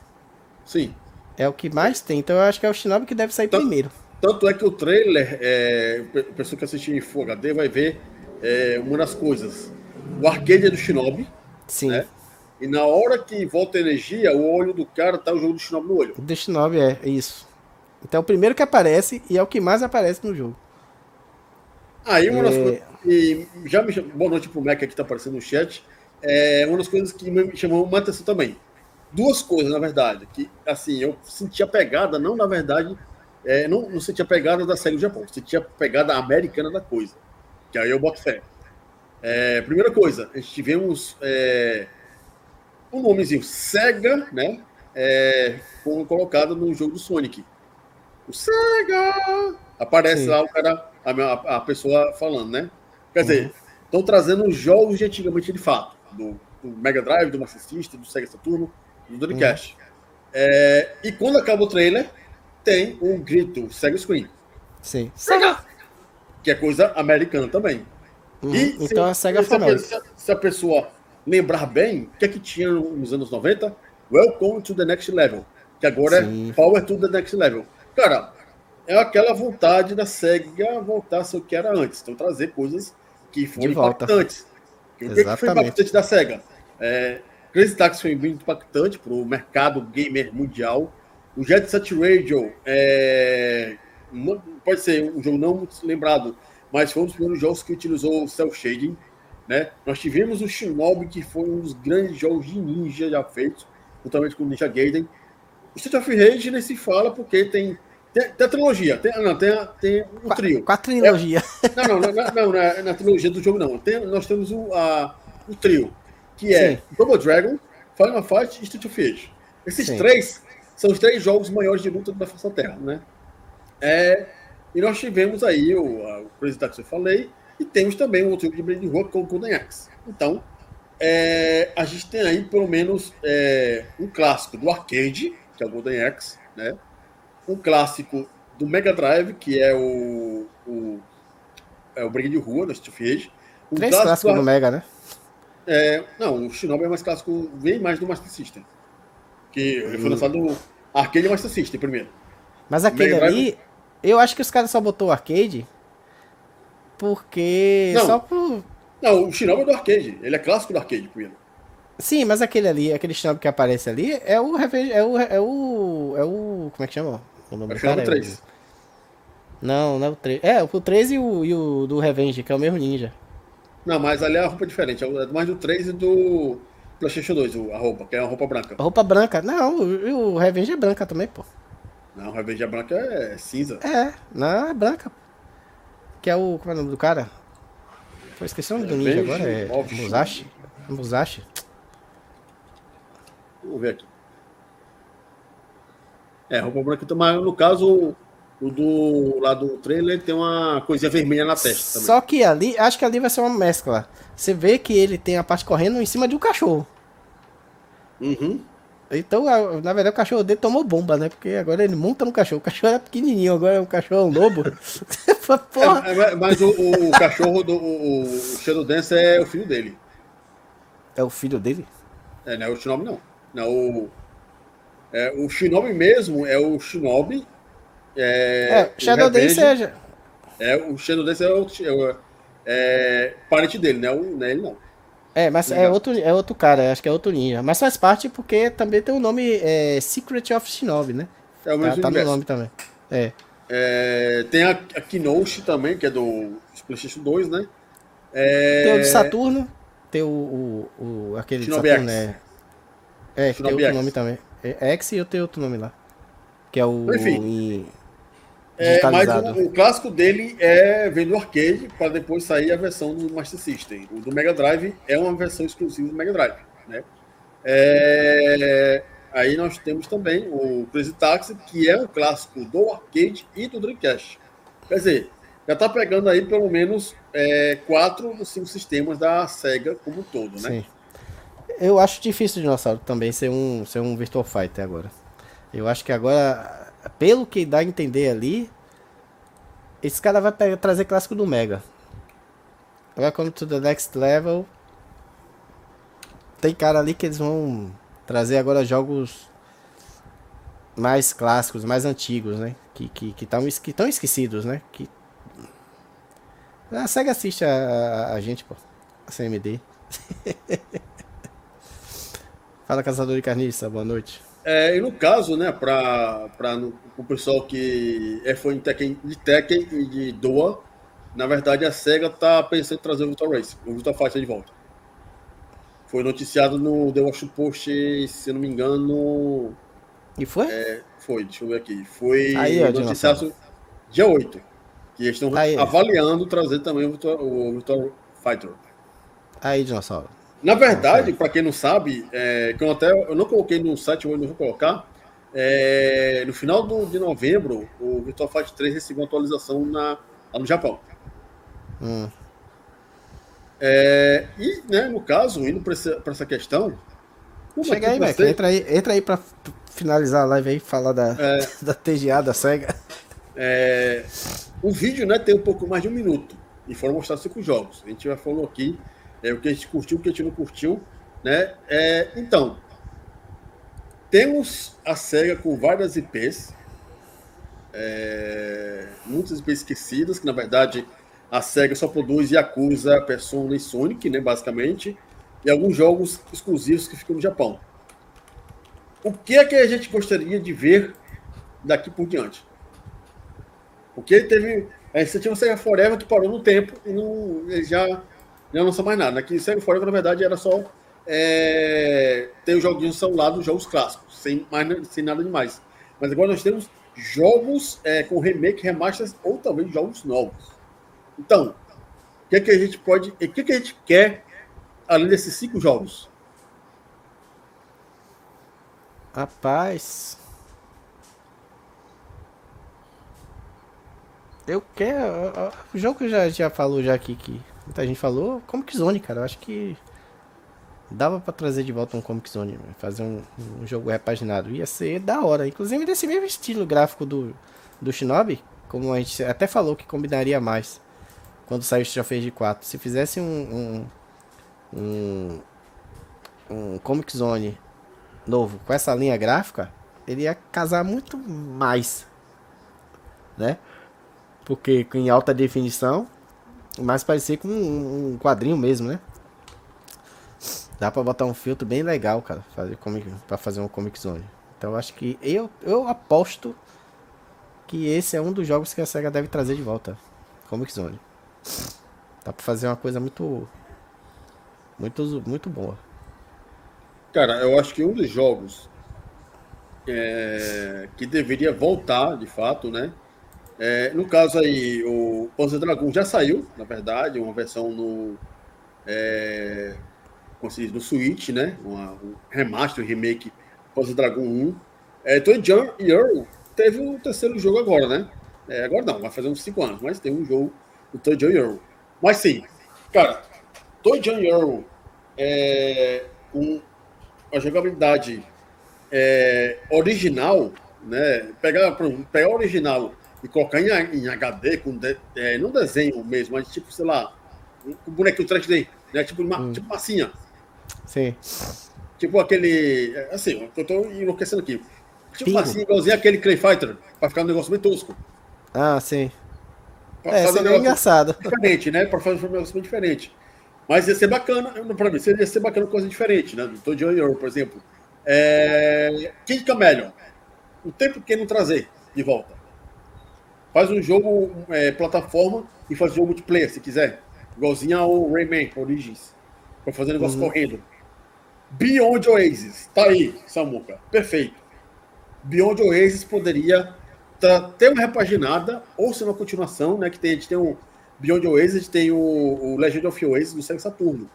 Sim. É o que mais tem. Então eu acho que é o Shinobi que deve sair tanto, primeiro. Tanto é que o trailer, é, a pessoa que assistir em Full HD vai ver é, uma das coisas. O arcade é do Shinobi. Sim. Né? E na hora que volta a energia, o olho do cara tá o jogo do Shinobi no olho. Do Shinobi, é, é isso. Então é o primeiro que aparece e é o que mais aparece no jogo. Aí uma das é... coisas. E já me Boa noite pro Mac que tá aparecendo no chat é uma das coisas que me chamou uma atenção também. Duas coisas, na verdade, que assim, eu sentia pegada, não na verdade, é, não, não sentia pegada da série do Japão, sentia pegada americana da coisa. Que aí eu boto fé. É, primeira coisa, a gente tivemos é, um nomezinho Sega, né? É, colocado no jogo do Sonic. O Sega! Aparece Sim. lá o cara, a, a, pessoa falando, né? Quer uhum. dizer, estão trazendo jogos de antigamente de fato do, do Mega Drive, do Master System, do Sega Saturno, do Dreamcast. Uhum. É, e quando acaba o trailer, tem um grito Sega Screen. Sim. Sega! Que é coisa americana também. Uhum. E então se, a Sega se, a, se, se a pessoa lembrar bem, o que é que tinha nos anos 90? Welcome to the Next Level. Que agora é Sim. é Power to the Next Level. Cara, é aquela vontade da SEGA voltar a ser o que era antes. Então trazer coisas que foram impactantes. O que, foi impactante da SEGA? É, Crazy Taxi foi muito impactante para o mercado gamer mundial. O Jet Set Radio é, pode ser um jogo não muito lembrado, mas foi um dos primeiros jogos que utilizou o Cell Shading. Né? Nós tivemos o Shinobi, que foi um dos grandes jogos de ninja já feitos, juntamente com o Ninja Gaiden. O Street of Rage nem se fala porque tem tem, tem a trilogia, tem, não, tem, tem o trio. Com a trilogia. É, não, não, não, não, na, na trilogia do jogo não. Tem, nós temos o, a, o trio, que é Sim. Double Dragon, Final Fight e Street of Rage. Esses Sim. três são os três jogos maiores de luta da face da Terra, né? É, E nós tivemos aí o, o Crazy Taxi que eu falei, e temos também o outro jogo de Blade Rua com o Golden Axe. Então, é, a gente tem aí pelo menos é, um clássico do arcade, que é o Golden Axe, né? Um clássico do Mega Drive, que é o, o, é o Briga de Rua, da Steve Age. Um Três clássicos do, Mega, né? É, não, o Shinobi é mais clássico, bem mais do Master System. Que ele foi hum. lançado no Arcade Master System primeiro. Mas aquele ali, eu acho que os caras só botou o arcade porque. Não, só por. Não, o Shinobi é do arcade. Ele é clássico do arcade primeiro. Sim, mas aquele ali, aquele Shinobi que aparece ali é o é o é o é o como é que chama? O nome é o Shinobi 3. É não, não é o 3. É, o 3 e o, e o do Revenge, que é o mesmo ninja. Não, mas ali é a roupa diferente. É mais do 3 e do PlayStation 2, a roupa, que é a roupa branca. A roupa branca? Não, o, o Revenge é branca também, pô. Não, o Revenge é branca é cinza. É, não, é branca. Que é o. Como é o nome do cara? Pô, esqueci o nome do ninja agora. É Musashi. Musashi. Vamos ver aqui. É, roupa branca, mas no caso, o do lá do trailer tem uma coisinha vermelha na testa também. Só que ali, acho que ali vai ser uma mescla. Você vê que ele tem a parte correndo em cima de um cachorro. Uhum. Então, na verdade, o cachorro dele tomou bomba, né? Porque agora ele monta no cachorro. O cachorro era pequenininho, agora é um cachorro lobo. [LAUGHS] é, mas o, o, cachorro do o, o Shadow Dance é o filho dele. É o filho dele? É, não é o Shinobi, não. não o, é, o Shinobi mesmo é o Shinobi é, é Shadow Dance seja. É, o Shadow Dance é o, é, é parente dele, né? O, não é ele não. É, mas é outro, é outro cara, acho que é outro ninja. Mas faz parte porque também tem o nome é, Secret of Shinobi, né? É o mesmo tá, tá no nome também. É. é tem a, a Kinoshi também, que é do PlayStation 2, né? É... Tem o de Saturno, tem o, o, o aquele Shinobi de Saturno, X. é. É, que tem outro X. nome também. É X e eu tenho outro nome lá. Que é o. Enfim. É, mas o, o, clássico dele é vem do arcade para depois sair a versão do Master System. O do Mega Drive é uma versão exclusiva do Mega Drive. Né? É, aí nós temos também o Crazy Taxi, que é um clássico do arcade e do Dreamcast. Quer dizer, já está pegando aí pelo menos é, quatro dos cinco sistemas da SEGA como um todo, né? Sim. Eu acho difícil o dinossauro também ser um, ser um Virtual Fighter agora. Eu acho que agora pelo que dá a entender ali, esse cara vai pegar, trazer clássico do Mega. Welcome to the next level. Tem cara ali que eles vão trazer agora jogos mais clássicos, mais antigos, né? Que que que estão que tão esquecidos, né? Que a Sega assiste a, a, a gente, pô. A CMD. [LAUGHS] Fala, caçador de carniça, boa noite. É, e no caso, né, para o pessoal que é fã de Tekken, de Tekken e de Doa, na verdade a SEGA está pensando em trazer o Virtual Race, o Virtual Fighter de volta. Foi noticiado no The Washington Post, se não me engano. E foi? É, foi, deixa eu ver aqui. Foi Aí, ó, noticiado dia 8. Que eles estão Aí, avaliando trazer também o Virtual, o Virtual Fighter. Aí, dinossauro. Na verdade, para quem não sabe, é, que eu até eu não coloquei no site, eu não vou colocar. É, no final do, de novembro, o Virtual Fight 3 recebeu uma atualização na, lá no Japão. Hum. É, e, né, no caso, indo para essa, essa questão. Chega aí, Mac, entra aí, entra aí para finalizar a live aí, falar da, é, [LAUGHS] da TGA, da SEGA. É, o vídeo né, tem um pouco mais de um minuto e foram mostrados cinco jogos. A gente já falou aqui é, o que a gente curtiu, o que a gente não curtiu. Né? É, então, temos a SEGA com várias IPs, é, muitas IPs esquecidas, que na verdade a SEGA só produz Yakuza, Persona e Sonic, né, basicamente, e alguns jogos exclusivos que ficam no Japão. O que é que a gente gostaria de ver daqui por diante? Porque teve. A gente tinha o Sega Forever que parou no tempo e não, já não lançou mais nada. Aqui Sega Forever, na verdade, era só é, ter os joguinhos lá dos jogos clássicos, sem, mais, sem nada demais. Mas agora nós temos jogos é, com remake, remasters ou talvez jogos novos. Então, o que, é que a gente pode. O que, é que a gente quer além desses cinco jogos? Rapaz. Eu quero. O jogo que já, já falou já aqui, que muita gente falou, Comic Zone, cara. Eu acho que dava pra trazer de volta um Comic Zone, fazer um, um jogo repaginado. Ia ser da hora. Inclusive desse mesmo estilo gráfico do, do Shinobi, como a gente até falou que combinaria mais quando saiu o Street of 4. Se fizesse um, um, um, um Comic Zone novo com essa linha gráfica, ele ia casar muito mais, né? Porque em alta definição, mais parecer com um, quadrinho mesmo, né? Dá pra botar um filtro bem legal, cara, fazer comic, pra fazer um Comic Zone. Então acho que eu, eu aposto que esse é um dos jogos que a SEGA deve trazer de volta. Comic Zone. Dá pra fazer uma coisa muito. Muito, muito boa. Cara, eu acho que um dos jogos é, que deveria voltar, de fato, né? É, no caso aí, o Panzer Dragon já saiu, na verdade, uma versão no, é, no Switch, né? Uma, um remaster, um remake Panzer Dragon 1. É, Toy John e Earl teve o terceiro jogo agora, né? É, agora não, vai fazer uns 5 anos, mas tem um jogo do Toy John e Earl. Mas sim, cara, Toy John e Earl é, com a jogabilidade é, original, né? Pegar, pegar o original e colocar em, em HD, com de, é, não desenho mesmo, mas tipo, sei lá, um, um bonequinho 3D, né? Tipo, uma, hum. tipo massinha. Sim. Tipo aquele. Assim, eu tô enlouquecendo aqui. Tipo Pingo. massinha igualzinho aquele Clay Fighter, pra ficar um negócio bem tosco. Ah, sim. Pra é, seria um engraçado. [LAUGHS] Diferente, né? Pra fazer um negócio bem diferente. Mas ia ser bacana, pra mim, seria ser bacana coisa diferente, né? Do Todd Earl, por exemplo. É... Kid Camelion. O tempo que não trazer de volta. Faz um jogo é, plataforma e faz um jogo multiplayer, se quiser. Igualzinho ao Rayman Origins. Pra fazer negócio uhum. correndo. Beyond Oasis. Tá aí, Samuca. Perfeito. Beyond Oasis poderia ter uma repaginada ou ser uma continuação, né? Que tem, a gente tem o Beyond Oasis, a gente tem o, o Legend of Oasis do Sega Saturno.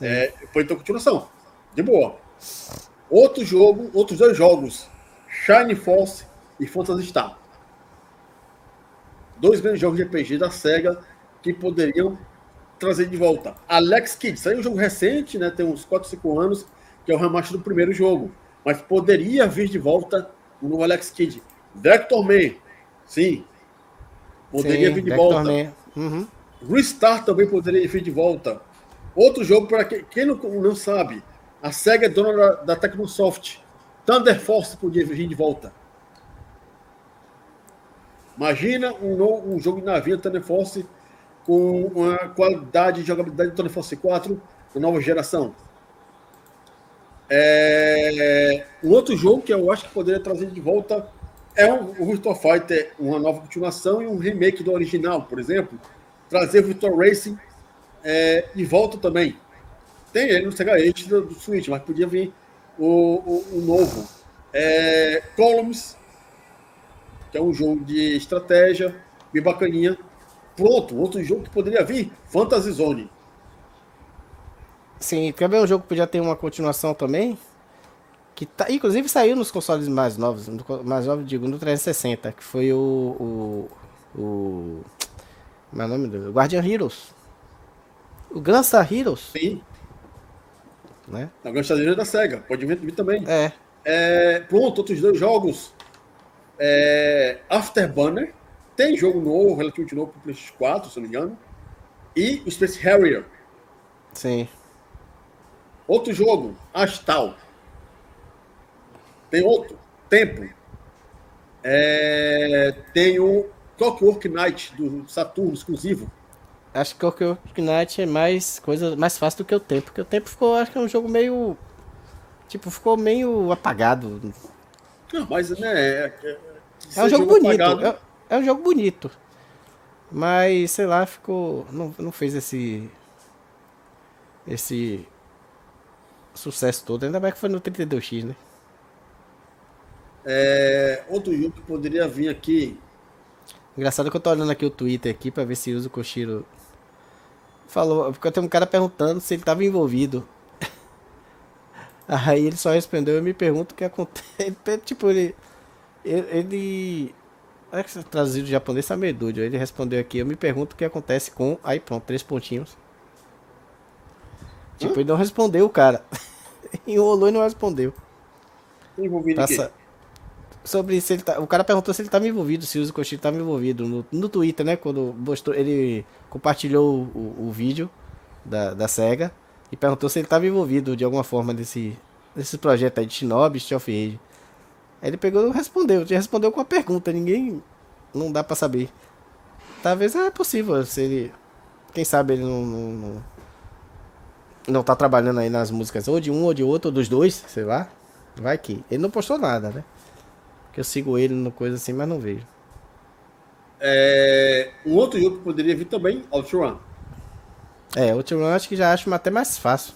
É, foi então continuação. De boa. Outro jogo, outros dois jogos, Shine Force e Phantasy Star. Dois grandes jogos de RPG da SEGA que poderiam trazer de volta. Alex Kidd, saiu um jogo recente, né? Tem uns 4, 5 anos, que é o remaster do primeiro jogo. Mas poderia vir de volta o novo Alex Kidd. Vector Man, sim. Poderia sim, vir de Vector volta. Uhum. Restart também poderia vir de volta. Outro jogo, para quem, quem não, não sabe, a SEGA é dona da, da Tecnosoft. Thunder Force podia vir de volta. Imagina um, um jogo de navio Thunder Force com uma qualidade de jogabilidade do Thunder Force 4 da nova geração. É, um outro jogo que eu acho que poderia trazer de volta é o Virtua Fighter, uma nova continuação e um remake do original, por exemplo. Trazer o Virtua Racing é, de volta também. Tem ele no Sega Age do, do Switch, mas podia vir o, o, o novo. É, Columns, que é um jogo de estratégia, bem bacaninha. Pronto, outro jogo que poderia vir, Fantasy Zone. Sim, também um jogo que podia ter uma continuação também. Que tá, inclusive saiu nos consoles mais novos, mais novos, digo, no 360, que foi o. O. o como é nome do? Guardian Heroes. O Gunstar Heroes. Sim. Né? O Gunstar Heroes é da SEGA, pode vir, vir também. É. é. Pronto, outros dois jogos. É, Afterburner. Tem jogo novo, relativamente novo para o PlayStation 4, se não me engano. E o Space Harrier. Sim. Outro jogo, Astal. Tem outro, Tempo. É, tem o Clockwork Knight do Saturno exclusivo. Acho que Clockwork Knight é mais coisa mais fácil do que o Tempo, porque o Tempo ficou, acho que é um jogo meio tipo, ficou meio apagado. Não, mas né, é, é, é um jogo, jogo bonito, é, é, um jogo bonito. Mas sei lá, ficou não, não fez esse esse sucesso todo, ainda mais que foi no 32X, né? É, outro jogo que poderia vir aqui. Engraçado que eu tô olhando aqui o Twitter aqui pra ver se usa o Koshiro. Falou, porque tem um cara perguntando se ele tava envolvido. [LAUGHS] Aí ele só respondeu, eu me pergunto o que acontece. [LAUGHS] tipo, ele. Ele. É que traduzido do japonês tá meio doido. Ele respondeu aqui, eu me pergunto o que acontece com. Aí pronto, três pontinhos. Tipo, ele não respondeu, cara. [LAUGHS] Enrolou e não respondeu. Envolvido Passa... Sobre se ele tá. O cara perguntou se ele estava envolvido, se o Uso Koshi estava envolvido. No, no Twitter, né? Quando mostrou, ele compartilhou o, o vídeo da, da SEGA e perguntou se ele estava envolvido de alguma forma nesse, nesse projeto aí de Shinobi, Street of Rage. Aí ele pegou e respondeu. Ele respondeu com uma pergunta, ninguém. Não dá pra saber. Talvez é possível, se ele. Quem sabe ele não, não, não, não tá trabalhando aí nas músicas ou de um ou de outro, ou dos dois, sei lá. Vai que. Ele não postou nada, né? Que eu sigo ele no coisa assim, mas não vejo. É, um outro jogo que poderia vir também, OutRun. É, OutRun acho que já acho até mais fácil.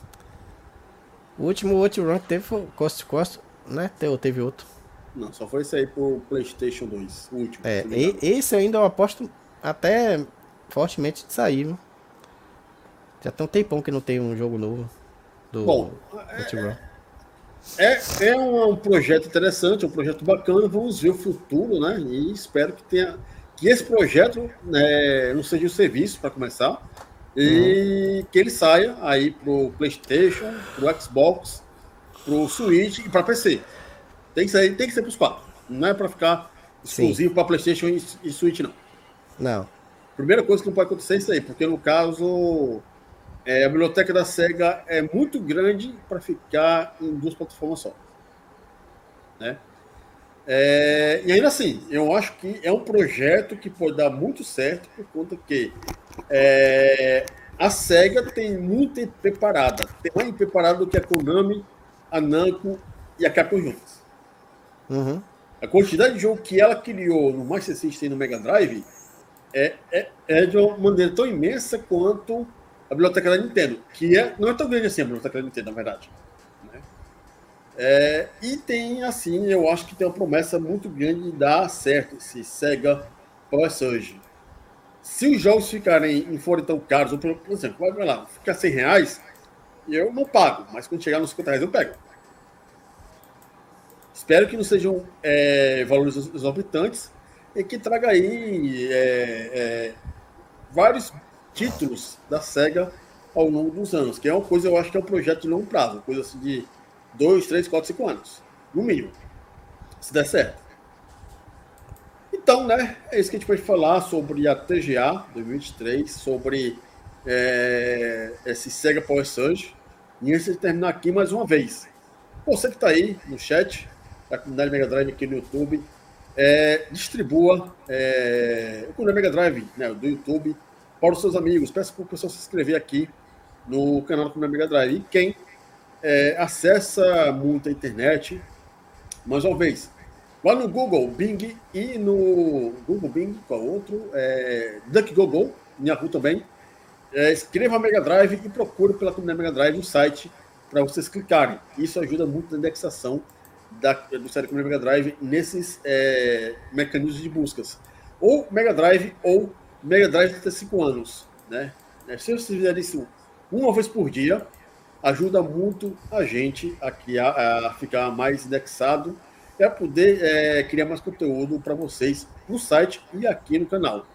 O último OutRun que teve foi Cost to Cost, né? Ou teve outro. Não, só foi sair pro PlayStation 2, o último. É, e, esse ainda eu aposto até fortemente de sair, viu? Já tem um tempão que não tem um jogo novo do Bom, é, é, é um, projeto interessante, é um projeto bacana. Vamos ver o futuro, né? E espero que tenha que esse projeto né, não seja um serviço para começar e uhum. que ele saia aí pro PlayStation, pro Xbox, pro Switch e para PC. Tem que ser, tem que ser para os quatro. Não é para ficar exclusivo para PlayStation e, e Switch, não. Não. Primeira coisa que não pode acontecer é isso aí, porque no caso é, a biblioteca da SEGA é muito grande para ficar em duas plataformas só. Né? É, e ainda assim, eu acho que é um projeto que pode dar muito certo, por conta que é, a SEGA tem muito preparada. Tem mais preparada do que a Konami, a Namco e a Capcom juntas. Uhum. A quantidade de jogo que ela criou no Master System e no Mega Drive é, é, é de uma maneira tão imensa quanto a biblioteca da Nintendo, que é, não é tão grande assim a biblioteca da Nintendo, na verdade. Né? É, e tem, assim, eu acho que tem uma promessa muito grande de dar certo esse Sega Power Surge. Se os jogos ficarem não forem tão caros, ou por, exemplo, vai lá, ficar 100 reais, eu não pago, mas quando chegar nos 50 reais eu pego. Espero que não sejam é, valores exorbitantes e que traga aí é, é, vários títulos da SEGA ao longo dos anos, que é uma coisa, eu acho que é um projeto de longo prazo, coisa assim de 2, 3, 4, 5 anos, no mínimo, se der certo. Então, né, é isso que a gente pode falar sobre a TGA 2023, sobre é, esse Sega Power Surge. E antes de terminar aqui mais uma vez, você que está aí no chat, da comunidade Mega Drive aqui no YouTube, é, distribua é, o Mega Drive né, do YouTube para os seus amigos. Peço para o pessoal se inscrever aqui no canal comunidade Mega Drive. E quem é, acessa muito a internet, mais uma vez, lá no Google Bing e no Google Bing, qual outro? É, DuckGoGo, Yahoo também. É, escreva Mega Drive e procure pela comunidade Mega Drive o site para vocês clicarem. Isso ajuda muito na indexação da, do com Mega Drive nesses é, mecanismos de buscas. Ou Mega Drive ou Mega Drive de 5 anos. Né? É, se vocês fizerem isso uma vez por dia, ajuda muito a gente a, a ficar mais indexado e a poder é, criar mais conteúdo para vocês no site e aqui no canal.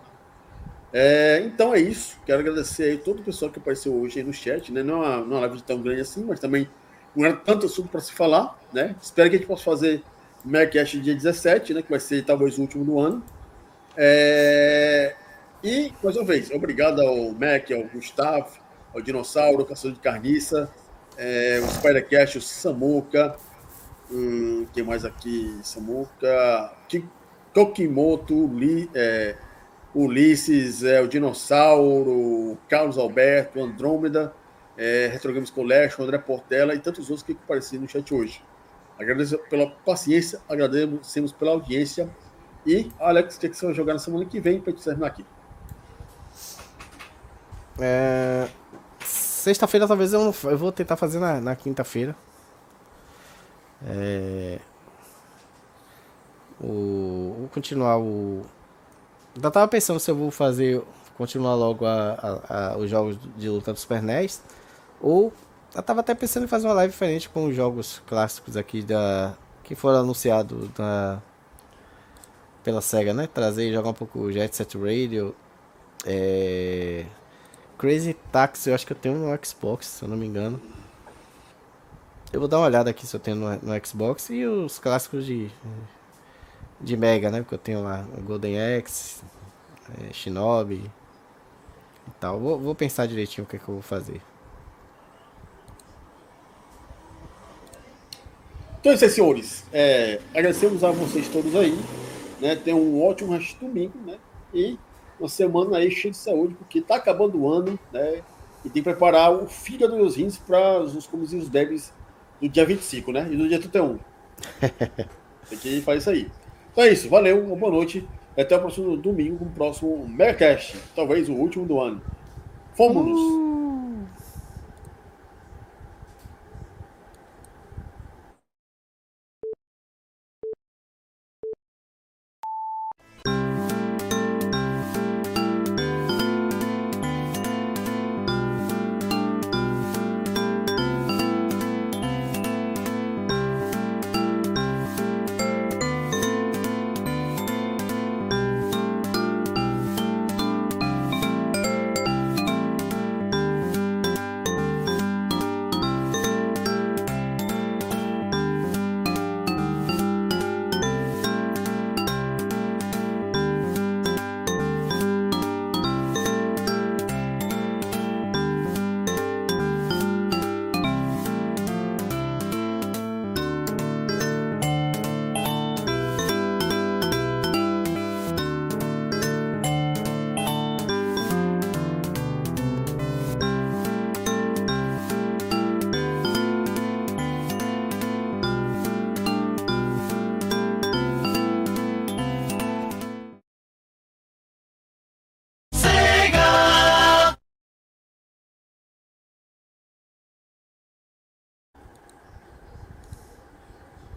É, então é isso. Quero agradecer aí todo o pessoal que apareceu hoje no chat. Né? Não é uma, não é uma live tão grande assim, mas também não era tanto assunto para se falar, né? Espero que a gente possa fazer Mercast dia 17, né? Que vai ser talvez o último do ano. É... E, mais uma vez, obrigado ao Mac, ao Gustavo, ao Dinossauro, ao Caçador de Carniça, é, o Spidercast, o Samuka, hum, quem mais aqui? Samuka, Tokimoto, Li, é, Ulisses, é, o Dinossauro, Carlos Alberto, Andrômeda, é, Retro Games Collection, André Portela e tantos outros que apareceram no chat hoje. Agradeço pela paciência, agradecemos pela audiência. E, Alex, o que, é que você vai jogar na semana que vem para te terminar aqui? É... Sexta-feira talvez eu, não... eu vou tentar fazer na, na quinta-feira. É... O... Vou continuar o. Ainda tava pensando se eu vou fazer. Continuar logo a, a, a, os jogos de luta do Super NES. Ou eu tava até pensando em fazer uma live diferente com os jogos clássicos aqui da que foram anunciados da pela SEGA, né? Trazer e jogar um pouco Jet Set Radio. É... Crazy Taxi, eu acho que eu tenho no Xbox, se eu não me engano. Eu vou dar uma olhada aqui se eu tenho no, no Xbox. E os clássicos de, de Mega, né? Porque eu tenho lá Golden Axe, é, Shinobi e tal. Vou, vou pensar direitinho o que, é que eu vou fazer. Então, esses senhores, é, agradecemos a vocês todos aí. Né? Tem um ótimo resto de domingo, né? E uma semana aí cheia de saúde, porque tá acabando o ano, né? E tem que preparar o fígado e os rins para os comes e os bebes do dia 25, né? E do dia 31. [LAUGHS] tem que fazer isso aí. Então é isso, valeu, uma boa noite. Até o próximo domingo com o próximo Megacast, talvez o último do ano. Fomos! Uh!